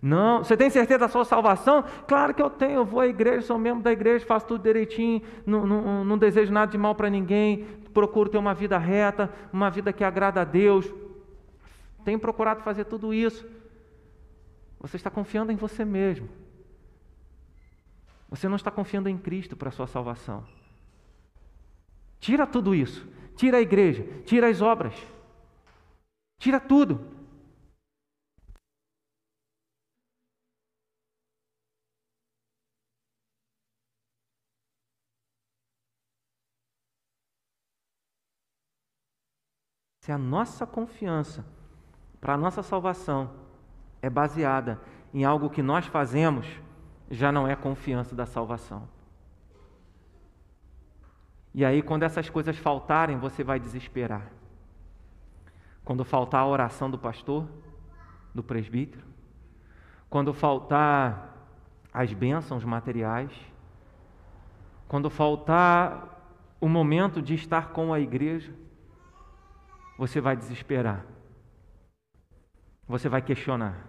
Não, você tem certeza da sua salvação? Claro que eu tenho, eu vou à igreja, sou membro da igreja, faço tudo direitinho, não, não, não desejo nada de mal para ninguém, procuro ter uma vida reta, uma vida que agrada a Deus. Tenho procurado fazer tudo isso. Você está confiando em você mesmo. Você não está confiando em Cristo para a sua salvação. Tira tudo isso. Tira a igreja, tira as obras. Tira tudo. Se a nossa confiança para a nossa salvação é baseada em algo que nós fazemos, já não é confiança da salvação. E aí, quando essas coisas faltarem, você vai desesperar. Quando faltar a oração do pastor, do presbítero, quando faltar as bênçãos materiais, quando faltar o momento de estar com a igreja, você vai desesperar. Você vai questionar.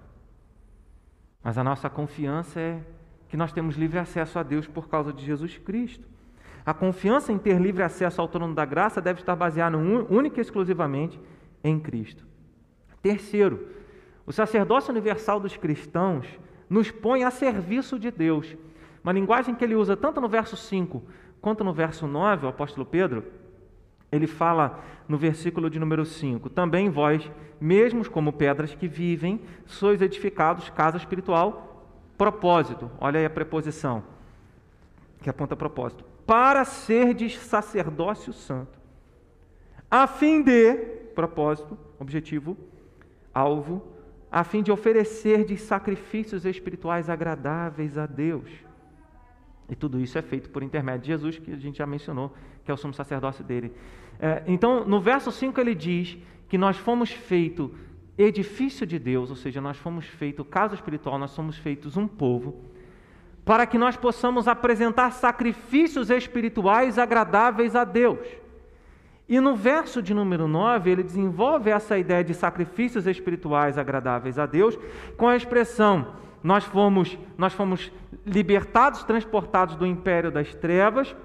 Mas a nossa confiança é que nós temos livre acesso a Deus por causa de Jesus Cristo. A confiança em ter livre acesso ao trono da graça deve estar baseada única e exclusivamente em Cristo. Terceiro, o sacerdócio universal dos cristãos nos põe a serviço de Deus. Uma linguagem que ele usa tanto no verso 5 quanto no verso 9, o apóstolo Pedro, ele fala no versículo de número 5: Também vós, mesmos como pedras que vivem, sois edificados casa espiritual propósito, olha aí a preposição que aponta propósito, para ser de sacerdócio santo, a fim de, propósito, objetivo, alvo, a fim de oferecer de sacrifícios espirituais agradáveis a Deus. E tudo isso é feito por intermédio de Jesus, que a gente já mencionou, que é o sumo sacerdócio dele. É, então, no verso 5 ele diz que nós fomos feitos edifício de Deus, ou seja, nós fomos feitos, casa espiritual, nós somos feitos um povo, para que nós possamos apresentar sacrifícios espirituais agradáveis a Deus. E no verso de número 9, ele desenvolve essa ideia de sacrifícios espirituais agradáveis a Deus com a expressão nós fomos, nós fomos libertados, transportados do império das trevas,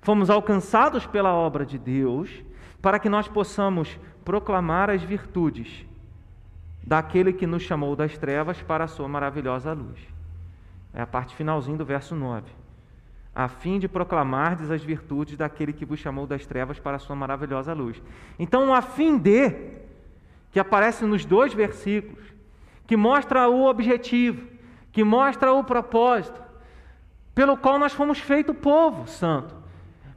fomos alcançados pela obra de Deus, para que nós possamos proclamar as virtudes daquele que nos chamou das trevas para a sua maravilhosa luz. É a parte finalzinha do verso 9. A fim de proclamardes as virtudes daquele que vos chamou das trevas para a sua maravilhosa luz. Então, a fim de, que aparece nos dois versículos, que mostra o objetivo, que mostra o propósito, pelo qual nós fomos feito povo santo,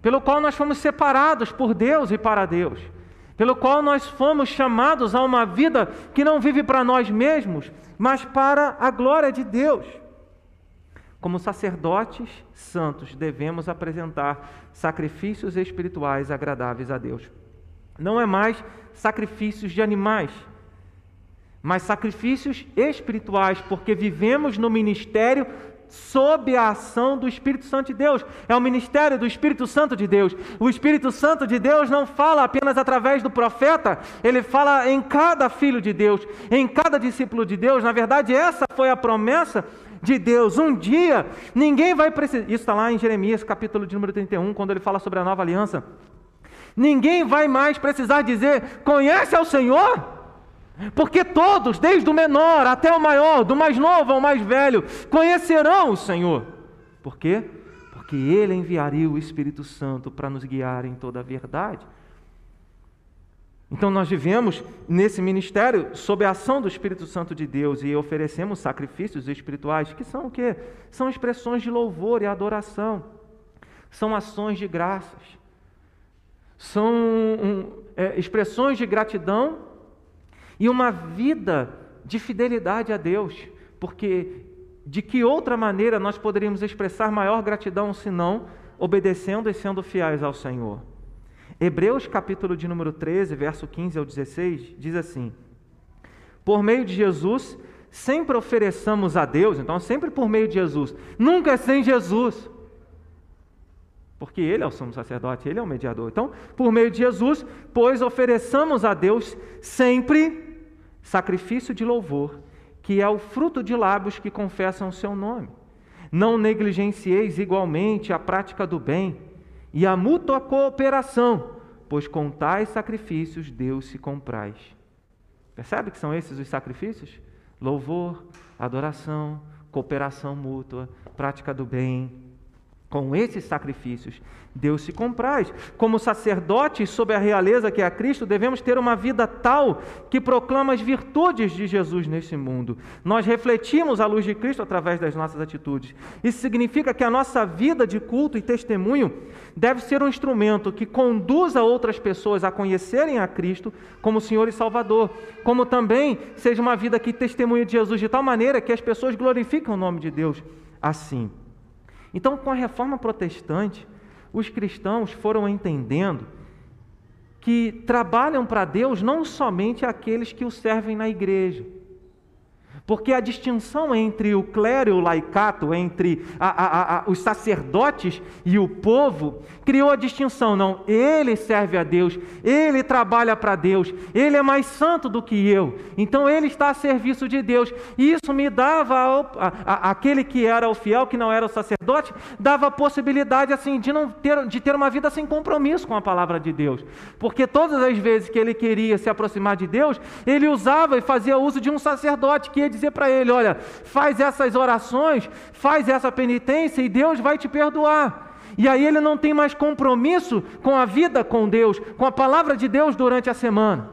pelo qual nós fomos separados por Deus e para Deus, pelo qual nós fomos chamados a uma vida que não vive para nós mesmos, mas para a glória de Deus. Como sacerdotes santos, devemos apresentar sacrifícios espirituais agradáveis a Deus. Não é mais sacrifícios de animais, mas sacrifícios espirituais, porque vivemos no ministério sob a ação do Espírito Santo de Deus. É o ministério do Espírito Santo de Deus. O Espírito Santo de Deus não fala apenas através do profeta, ele fala em cada filho de Deus, em cada discípulo de Deus. Na verdade, essa foi a promessa de Deus. Um dia, ninguém vai precisar. Isso está lá em Jeremias, capítulo de número 31, quando ele fala sobre a nova aliança. Ninguém vai mais precisar dizer: Conhece ao Senhor? Porque todos, desde o menor até o maior, do mais novo ao mais velho, conhecerão o Senhor. Por quê? Porque Ele enviaria o Espírito Santo para nos guiar em toda a verdade. Então nós vivemos nesse ministério sob a ação do Espírito Santo de Deus e oferecemos sacrifícios espirituais que são o quê? São expressões de louvor e adoração. São ações de graças. São um, é, expressões de gratidão e uma vida de fidelidade a Deus, porque de que outra maneira nós poderíamos expressar maior gratidão senão obedecendo e sendo fiéis ao Senhor? Hebreus capítulo de número 13, verso 15 ao 16, diz assim: Por meio de Jesus, sempre ofereçamos a Deus, então sempre por meio de Jesus, nunca sem Jesus. Porque ele é o sumo sacerdote, ele é o mediador. Então, por meio de Jesus, pois ofereçamos a Deus sempre sacrifício de louvor, que é o fruto de lábios que confessam o seu nome. Não negligencieis igualmente a prática do bem e a mútua cooperação, pois com tais sacrifícios Deus se compraz. Percebe que são esses os sacrifícios? Louvor, adoração, cooperação mútua, prática do bem, com esses sacrifícios, Deus se compraz. Como sacerdotes sob a realeza que é a Cristo, devemos ter uma vida tal que proclama as virtudes de Jesus nesse mundo. Nós refletimos a luz de Cristo através das nossas atitudes. Isso significa que a nossa vida de culto e testemunho deve ser um instrumento que conduza outras pessoas a conhecerem a Cristo como Senhor e Salvador, como também seja uma vida que testemunhe de Jesus de tal maneira que as pessoas glorificam o nome de Deus assim. Então, com a reforma protestante, os cristãos foram entendendo que trabalham para Deus não somente aqueles que o servem na igreja, porque a distinção entre o clero e o laicato, entre a, a, a, os sacerdotes e o povo, criou a distinção. Não, ele serve a Deus, ele trabalha para Deus, ele é mais santo do que eu, então ele está a serviço de Deus. E isso me dava, aquele que era o fiel, que não era o sacerdote, dava a possibilidade assim de, não ter, de ter uma vida sem compromisso com a palavra de Deus, porque todas as vezes que ele queria se aproximar de Deus, ele usava e fazia uso de um sacerdote que dizer para ele: olha, faz essas orações, faz essa penitência e Deus vai te perdoar. E aí ele não tem mais compromisso com a vida com Deus, com a palavra de Deus durante a semana.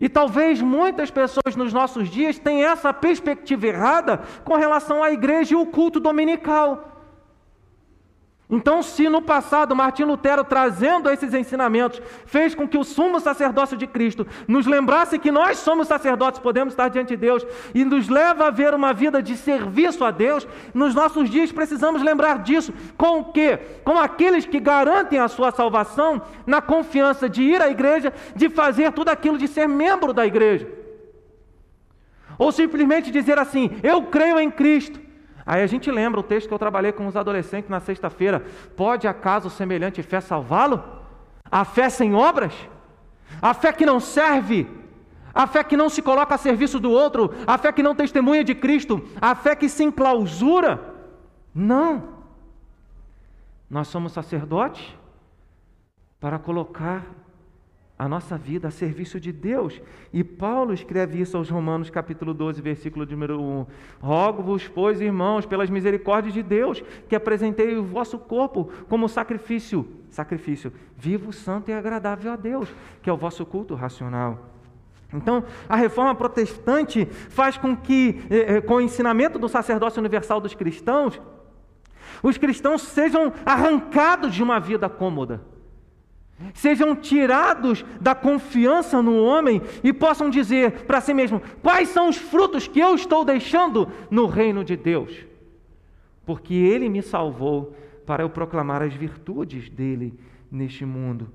E talvez muitas pessoas nos nossos dias tenham essa perspectiva errada com relação à igreja e o culto dominical. Então, se no passado Martim Lutero, trazendo esses ensinamentos, fez com que o sumo sacerdócio de Cristo nos lembrasse que nós somos sacerdotes, podemos estar diante de Deus, e nos leva a ver uma vida de serviço a Deus, nos nossos dias precisamos lembrar disso. Com o quê? Com aqueles que garantem a sua salvação na confiança de ir à igreja, de fazer tudo aquilo de ser membro da igreja. Ou simplesmente dizer assim: Eu creio em Cristo. Aí a gente lembra o texto que eu trabalhei com os adolescentes na sexta-feira. Pode acaso semelhante fé salvá-lo? A fé sem obras? A fé que não serve? a fé que não se coloca a serviço do outro, a fé que não testemunha de Cristo, a fé que se enclausura. Não. Nós somos sacerdotes para colocar a nossa vida a serviço de Deus. E Paulo escreve isso aos Romanos, capítulo 12, versículo número 1. Rogo-vos, pois, irmãos, pelas misericórdias de Deus, que apresentei o vosso corpo como sacrifício, sacrifício vivo, santo e agradável a Deus, que é o vosso culto racional. Então, a reforma protestante faz com que, eh, eh, com o ensinamento do sacerdócio universal dos cristãos, os cristãos sejam arrancados de uma vida cômoda sejam tirados da confiança no homem e possam dizer para si mesmo: quais são os frutos que eu estou deixando no reino de Deus? Porque Ele me salvou para eu proclamar as virtudes dele neste mundo.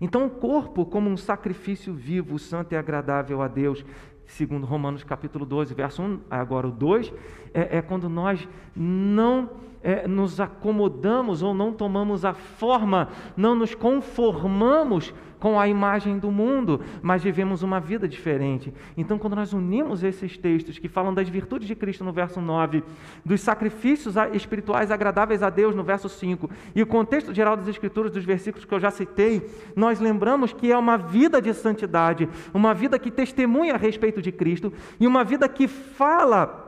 Então, o corpo, como um sacrifício vivo, santo e agradável a Deus, segundo Romanos capítulo 12, verso 1, agora o 2, é, é quando nós não é, nos acomodamos ou não tomamos a forma, não nos conformamos com a imagem do mundo, mas vivemos uma vida diferente. Então, quando nós unimos esses textos que falam das virtudes de Cristo no verso 9, dos sacrifícios espirituais agradáveis a Deus no verso 5, e o contexto geral das Escrituras, dos versículos que eu já citei, nós lembramos que é uma vida de santidade, uma vida que testemunha a respeito de Cristo e uma vida que fala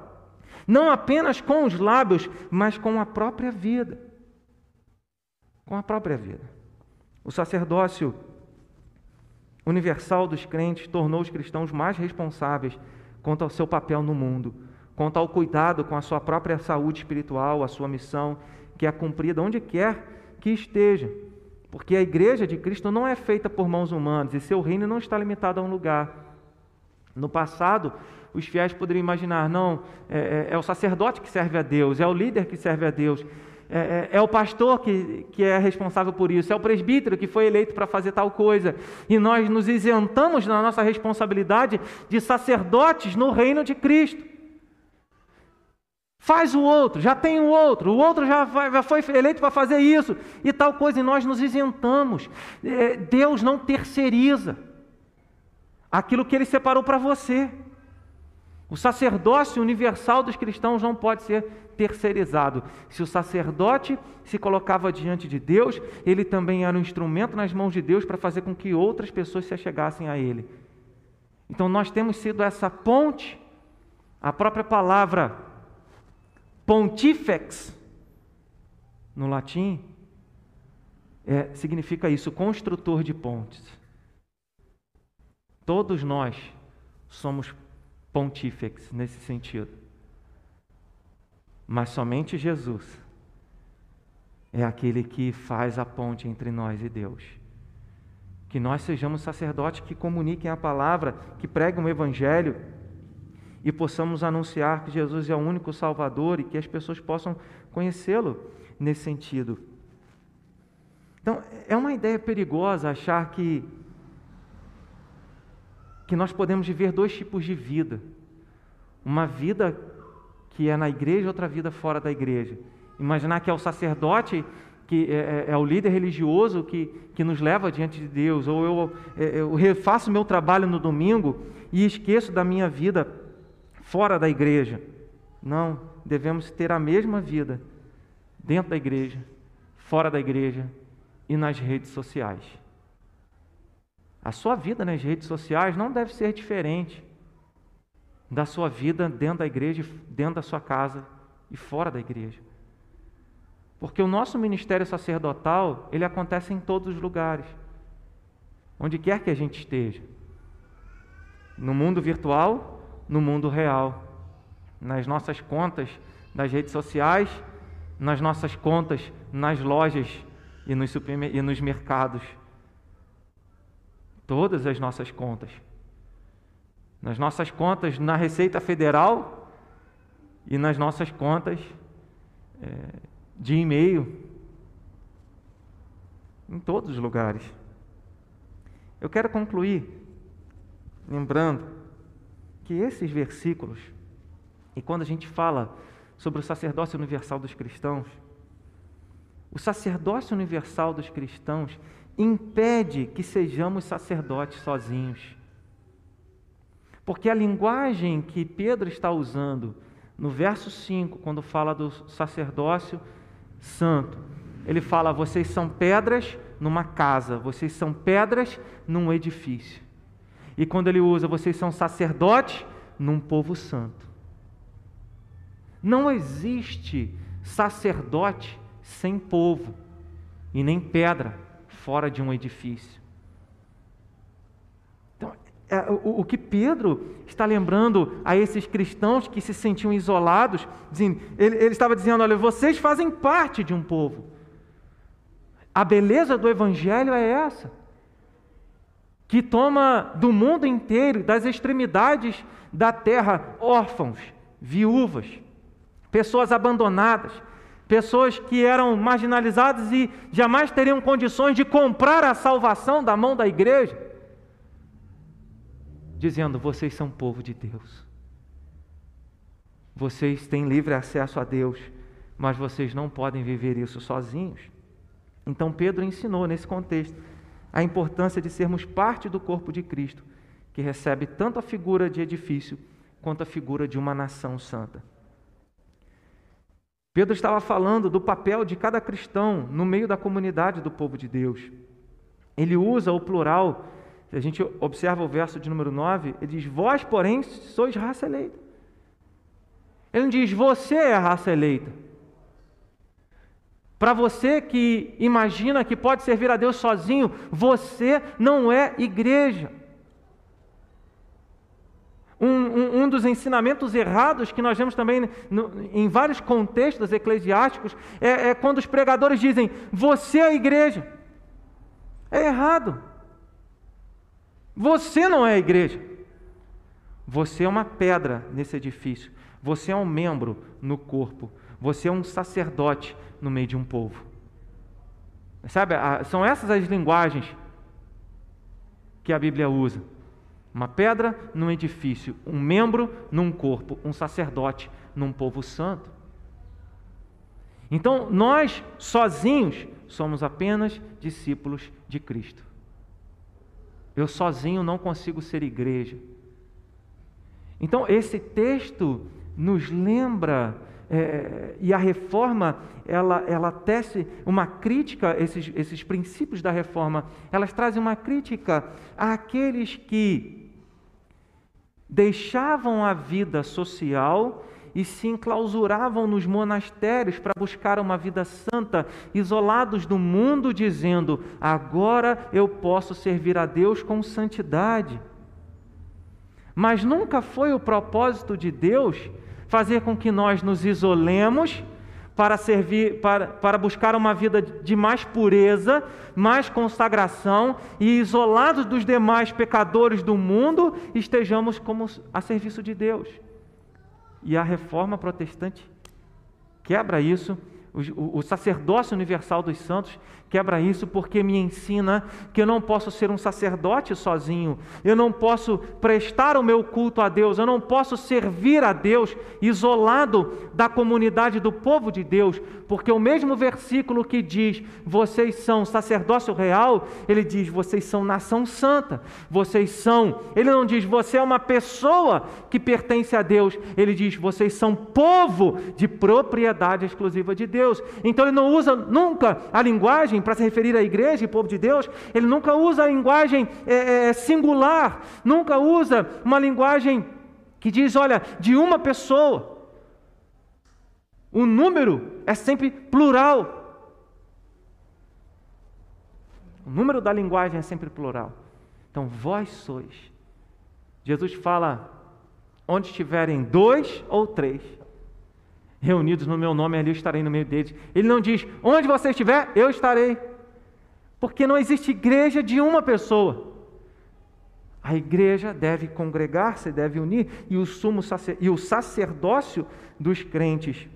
não apenas com os lábios, mas com a própria vida. Com a própria vida. O sacerdócio universal dos crentes tornou os cristãos mais responsáveis quanto ao seu papel no mundo, quanto ao cuidado com a sua própria saúde espiritual, a sua missão, que é cumprida onde quer que esteja. Porque a igreja de Cristo não é feita por mãos humanas e seu reino não está limitado a um lugar. No passado, os fiéis poderiam imaginar: não, é, é, é, o sacerdote que serve a Deus, é o líder que serve a Deus, é, é, é o pastor que, que é responsável por isso, é o presbítero que foi eleito para fazer tal coisa. E nós nos isentamos na nossa responsabilidade de sacerdotes no reino de Cristo. Faz o outro, já tem o outro, o outro já foi eleito para fazer isso e tal coisa, e nós nos isentamos. É, Deus não terceiriza aquilo que Ele separou para você. O sacerdócio universal dos cristãos não pode ser terceirizado. Se o sacerdote se colocava diante de Deus, ele também era um instrumento nas mãos de Deus para fazer com que outras pessoas se achegassem a ele. Então nós temos sido essa ponte, a própria palavra pontifex, no latim, é, significa isso, construtor de pontes. Todos nós somos pontífex nesse sentido. Mas somente Jesus é aquele que faz a ponte entre nós e Deus. Que nós sejamos sacerdotes que comuniquem a palavra, que preguem o Evangelho e possamos anunciar que Jesus é o único Salvador e que as pessoas possam conhecê-lo nesse sentido. Então, é uma ideia perigosa achar que que nós podemos viver dois tipos de vida. Uma vida que é na igreja, outra vida fora da igreja. Imaginar que é o sacerdote, que é, é, é o líder religioso que, que nos leva diante de Deus, ou eu, é, eu refaço meu trabalho no domingo e esqueço da minha vida fora da igreja. Não, devemos ter a mesma vida dentro da igreja, fora da igreja e nas redes sociais. A sua vida nas redes sociais não deve ser diferente da sua vida dentro da igreja, dentro da sua casa e fora da igreja. Porque o nosso ministério sacerdotal, ele acontece em todos os lugares. Onde quer que a gente esteja. No mundo virtual, no mundo real. Nas nossas contas das redes sociais, nas nossas contas nas lojas e nos, e nos mercados todas as nossas contas. Nas nossas contas na Receita Federal e nas nossas contas é, de e-mail, em todos os lugares. Eu quero concluir lembrando que esses versículos, e quando a gente fala sobre o sacerdócio universal dos cristãos, o sacerdócio universal dos cristãos impede que sejamos sacerdotes sozinhos. Porque a linguagem que Pedro está usando no verso 5, quando fala do sacerdócio santo, ele fala: vocês são pedras numa casa, vocês são pedras num edifício. E quando ele usa, vocês são sacerdotes num povo santo. Não existe sacerdote sem povo e nem pedra fora de um edifício. Então, é, o, o, que Pedro está lembrando a esses cristãos que se sentiam isolados, dizendo, ele, ele estava dizendo: olha, vocês fazem parte de um povo. A beleza do Evangelho é essa que toma do mundo inteiro, das extremidades da terra, órfãos, viúvas, pessoas abandonadas, pessoas que eram marginalizadas e jamais teriam condições de comprar a salvação da mão da igreja, dizendo: vocês são povo de Deus. Vocês têm livre acesso a Deus, mas vocês não podem viver isso sozinhos. Então Pedro ensinou nesse contexto a importância de sermos parte do corpo de Cristo, que recebe tanto a figura de edifício quanto a figura de uma nação santa. Pedro estava falando do papel de cada cristão no meio da comunidade do povo de Deus. Ele usa o plural, se a gente observa o verso de número 9, ele diz: Vós, porém, sois raça eleita. Ele não diz: Você é a raça eleita. Para você que imagina que pode servir a Deus sozinho, você não é igreja. Um, um, um, dos ensinamentos errados que nós vemos também no, em vários contextos eclesiásticos é, é quando os pregadores dizem: Você é a igreja. É errado. Você não é a igreja. Você é uma pedra nesse edifício. Você é um membro no corpo. Você é um sacerdote no meio de um povo. Sabe, são essas as linguagens que a Bíblia usa. Uma pedra num edifício, um membro num corpo, um sacerdote num povo santo. Então, nós sozinhos somos apenas discípulos de Cristo. Eu sozinho não consigo ser igreja. Então, esse texto nos lembra é, e a reforma, ela, ela tece uma crítica, esses, esses princípios da reforma, elas trazem uma crítica àqueles que deixavam a vida social e se enclausuravam nos monastérios para buscar uma vida santa, isolados do mundo, dizendo: agora eu posso servir a Deus com santidade. Mas nunca foi o propósito de Deus fazer com que nós nos isolemos para servir, para, para buscar uma vida de mais pureza, mais consagração e isolados dos demais pecadores do mundo, estejamos como a serviço de Deus. E a reforma protestante quebra isso o, sacerdócio universal dos santos quebra isso porque me ensina que eu não posso ser um sacerdote sozinho, eu não posso prestar o meu culto a Deus, eu não posso servir a Deus isolado da comunidade do povo de Deus, porque o mesmo versículo que diz vocês são sacerdócio real, ele diz vocês são nação santa, vocês são, ele não diz você é uma pessoa que pertence a Deus, ele diz vocês são povo de propriedade exclusiva de Deus. Então ele não usa nunca a linguagem para se referir à igreja e povo de Deus, ele nunca usa a linguagem é, é, singular, nunca usa uma linguagem que diz, olha, de uma pessoa. O número é sempre plural. O número da linguagem é sempre plural. Então, vós sois. Jesus fala: onde estiverem dois ou três, reunidos no meu nome, ali eu estarei no meio deles. Ele não diz, onde você estiver, eu estarei. Porque não existe igreja de uma pessoa. A igreja deve congregar-se, deve unir, e o, sumo sacer, e o sacerdócio dos crentes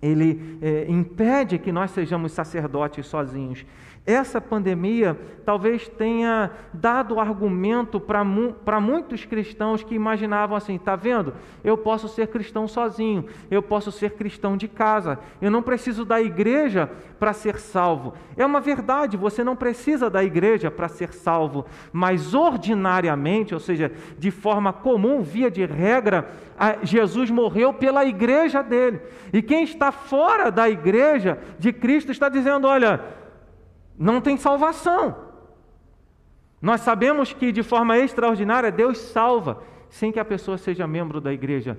ele é, impede que nós sejamos sacerdotes sozinhos. Essa pandemia talvez tenha dado argumento para mu muitos cristãos que imaginavam assim: está vendo? Eu posso ser cristão sozinho, eu posso ser cristão de casa, eu não preciso da igreja para ser salvo. É uma verdade, você não precisa da igreja para ser salvo, mas ordinariamente, ou seja, de forma comum, via de regra, Jesus morreu pela igreja dele. E quem está fora da igreja de Cristo está dizendo: olha não tem salvação. Nós sabemos que de forma extraordinária Deus salva, sem que a pessoa seja membro da igreja,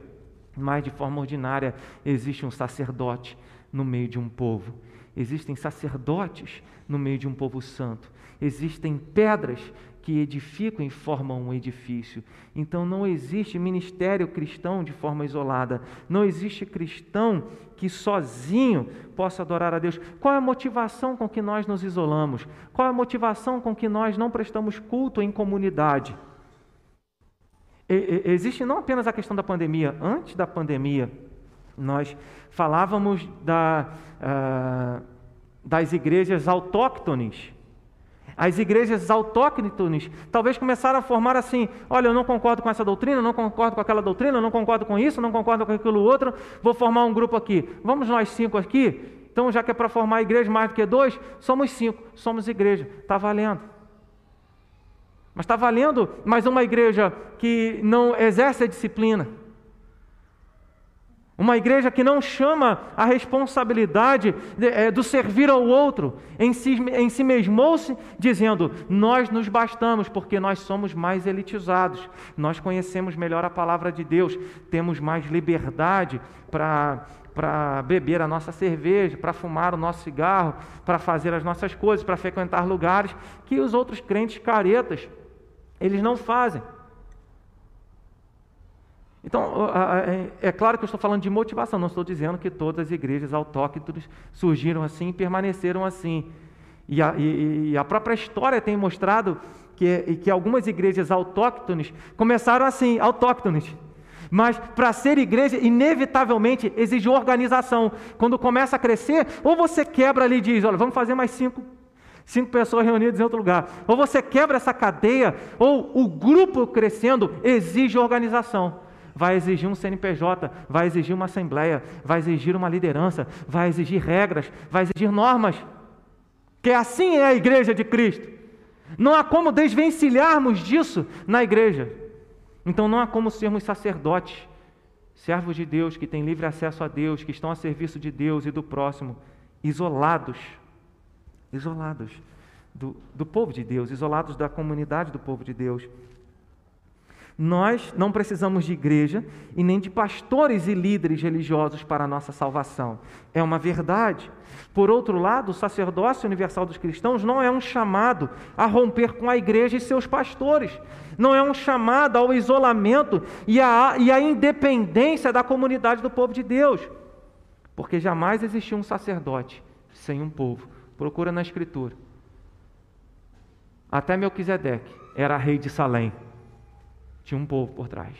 mas de forma ordinária existe um sacerdote no meio de um povo. Existem sacerdotes no meio de um povo santo. Existem pedras que edificam e formam um edifício. Então não existe ministério cristão de forma isolada. Não existe cristão que sozinho possa adorar a Deus. Qual é a motivação com que nós nos isolamos? Qual é a motivação com que nós não prestamos culto em comunidade? E, existe não apenas a questão da pandemia. Antes da pandemia, nós falávamos da, uh, das igrejas autóctones as igrejas autóctones talvez começaram a formar assim: olha, eu não concordo com essa doutrina, não concordo com aquela doutrina, não concordo com isso, não concordo com aquilo outro, vou formar um grupo aqui. Vamos nós cinco aqui? Então, já que é para formar igreja mais do que dois, somos cinco, somos igreja, está valendo. Mas está valendo mais uma igreja que não exerce a disciplina uma igreja que não chama a responsabilidade é, do servir ao outro, em si, em si mesmou-se, dizendo: Nós nos bastamos, porque nós somos mais elitizados, nós conhecemos melhor a palavra de Deus, temos mais liberdade para para beber a nossa cerveja, para fumar o nosso cigarro, para fazer as nossas coisas, para frequentar lugares que os outros crentes caretas eles não fazem. Então, é, é claro que eu estou falando de motivação, não estou dizendo que todas as igrejas autóctones surgiram assim e permaneceram assim. E a, e, e a própria história tem mostrado que, que algumas igrejas autóctones começaram assim, autóctones. Mas para ser igreja, inevitavelmente exige organização. Quando começa a crescer, ou você quebra ali e diz: olha, vamos fazer mais cinco cinco pessoas reunidas em outro lugar. Ou você quebra essa cadeia, ou o grupo crescendo exige organização vai exigir um CNPJ, vai exigir uma assembleia, vai exigir uma liderança, vai exigir regras, vai exigir normas. Que assim é a igreja de Cristo. Não há como desvencilharmos disso na igreja. Então não há como sermos sacerdotes, servos de Deus que têm livre acesso a Deus, que estão a serviço de Deus e do próximo, isolados, isolados do, do povo de Deus, isolados da comunidade do povo de Deus. Nós não precisamos de igreja e nem de pastores e líderes religiosos para a nossa salvação. É uma verdade. Por outro lado, o sacerdócio universal dos cristãos não é um chamado a romper com a igreja e seus pastores. Não é um chamado ao isolamento e à, e à independência da comunidade do povo de Deus. Porque jamais existiu um sacerdote sem um povo. Procura na Escritura. Até Melquisedeque era rei de Salém tinha um povo por trás.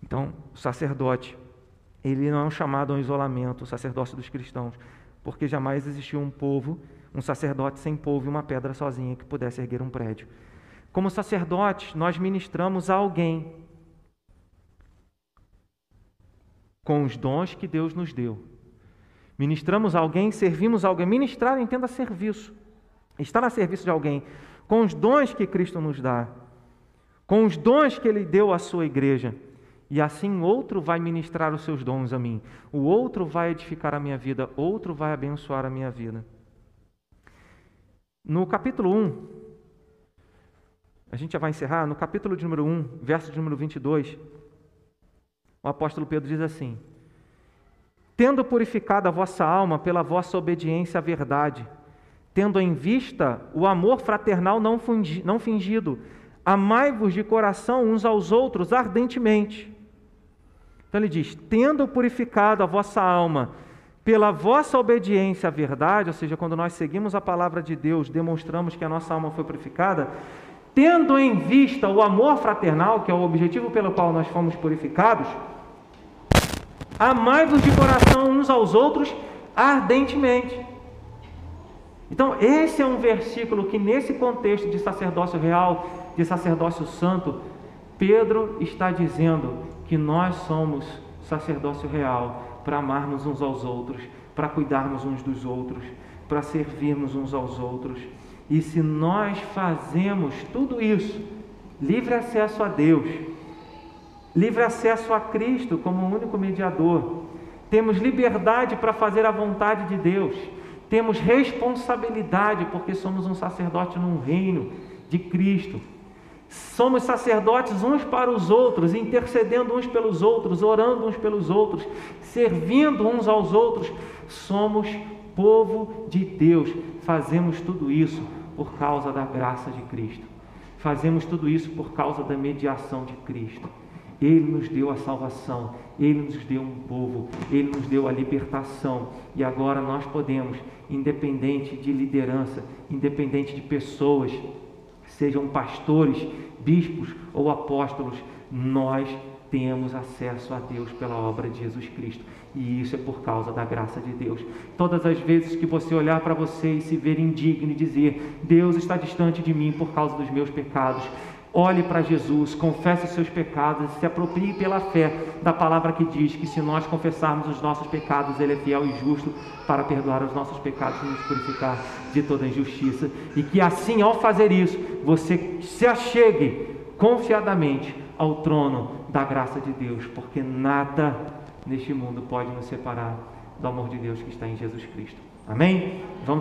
Então, o sacerdote, ele não é um chamado ao isolamento, o sacerdócio dos cristãos, porque jamais existiu um povo, um sacerdote sem povo e uma pedra sozinha que pudesse erguer um prédio. Como sacerdotes, nós ministramos a alguém com os dons que Deus nos deu. Ministramos a alguém, servimos a alguém. Ministrar entenda serviço. Estar a serviço de alguém com os dons que Cristo nos dá com os dons que Ele deu à sua igreja. E assim outro vai ministrar os seus dons a mim, o outro vai edificar a minha vida, outro vai abençoar a minha vida. No capítulo 1, a gente já vai encerrar, no capítulo de número 1, verso de número 22, o apóstolo Pedro diz assim: Tendo purificado a vossa alma pela vossa obediência à verdade, tendo em vista o amor fraternal não fingido, Amai-vos de coração uns aos outros ardentemente. Então ele diz: tendo purificado a vossa alma pela vossa obediência à verdade, ou seja, quando nós seguimos a palavra de Deus, demonstramos que a nossa alma foi purificada, tendo em vista o amor fraternal, que é o objetivo pelo qual nós fomos purificados, Amai-vos de coração uns aos outros ardentemente. Então, esse é um versículo que, nesse contexto de sacerdócio real, de sacerdócio santo, Pedro está dizendo que nós somos sacerdócio real para amarmos uns aos outros, para cuidarmos uns dos outros, para servirmos uns aos outros. E se nós fazemos tudo isso, livre acesso a Deus, livre acesso a Cristo como único mediador, temos liberdade para fazer a vontade de Deus, temos responsabilidade porque somos um sacerdote num reino de Cristo. Somos sacerdotes uns para os outros, intercedendo uns pelos outros, orando uns pelos outros, servindo uns aos outros. Somos povo de Deus. Fazemos tudo isso por causa da graça de Cristo. Fazemos tudo isso por causa da mediação de Cristo. Ele nos deu a salvação, Ele nos deu um povo, Ele nos deu a libertação e agora nós podemos, independente de liderança, independente de pessoas, sejam pastores, bispos ou apóstolos, nós temos acesso a Deus pela obra de Jesus Cristo. E isso é por causa da graça de Deus. Todas as vezes que você olhar para você e se ver indigno e dizer: Deus está distante de mim por causa dos meus pecados, Olhe para Jesus, confesse os seus pecados e se aproprie pela fé da palavra que diz que se nós confessarmos os nossos pecados, Ele é fiel e justo para perdoar os nossos pecados e nos purificar de toda injustiça. E que assim, ao fazer isso, você se achegue confiadamente ao trono da graça de Deus, porque nada neste mundo pode nos separar do amor de Deus que está em Jesus Cristo. Amém? Vamos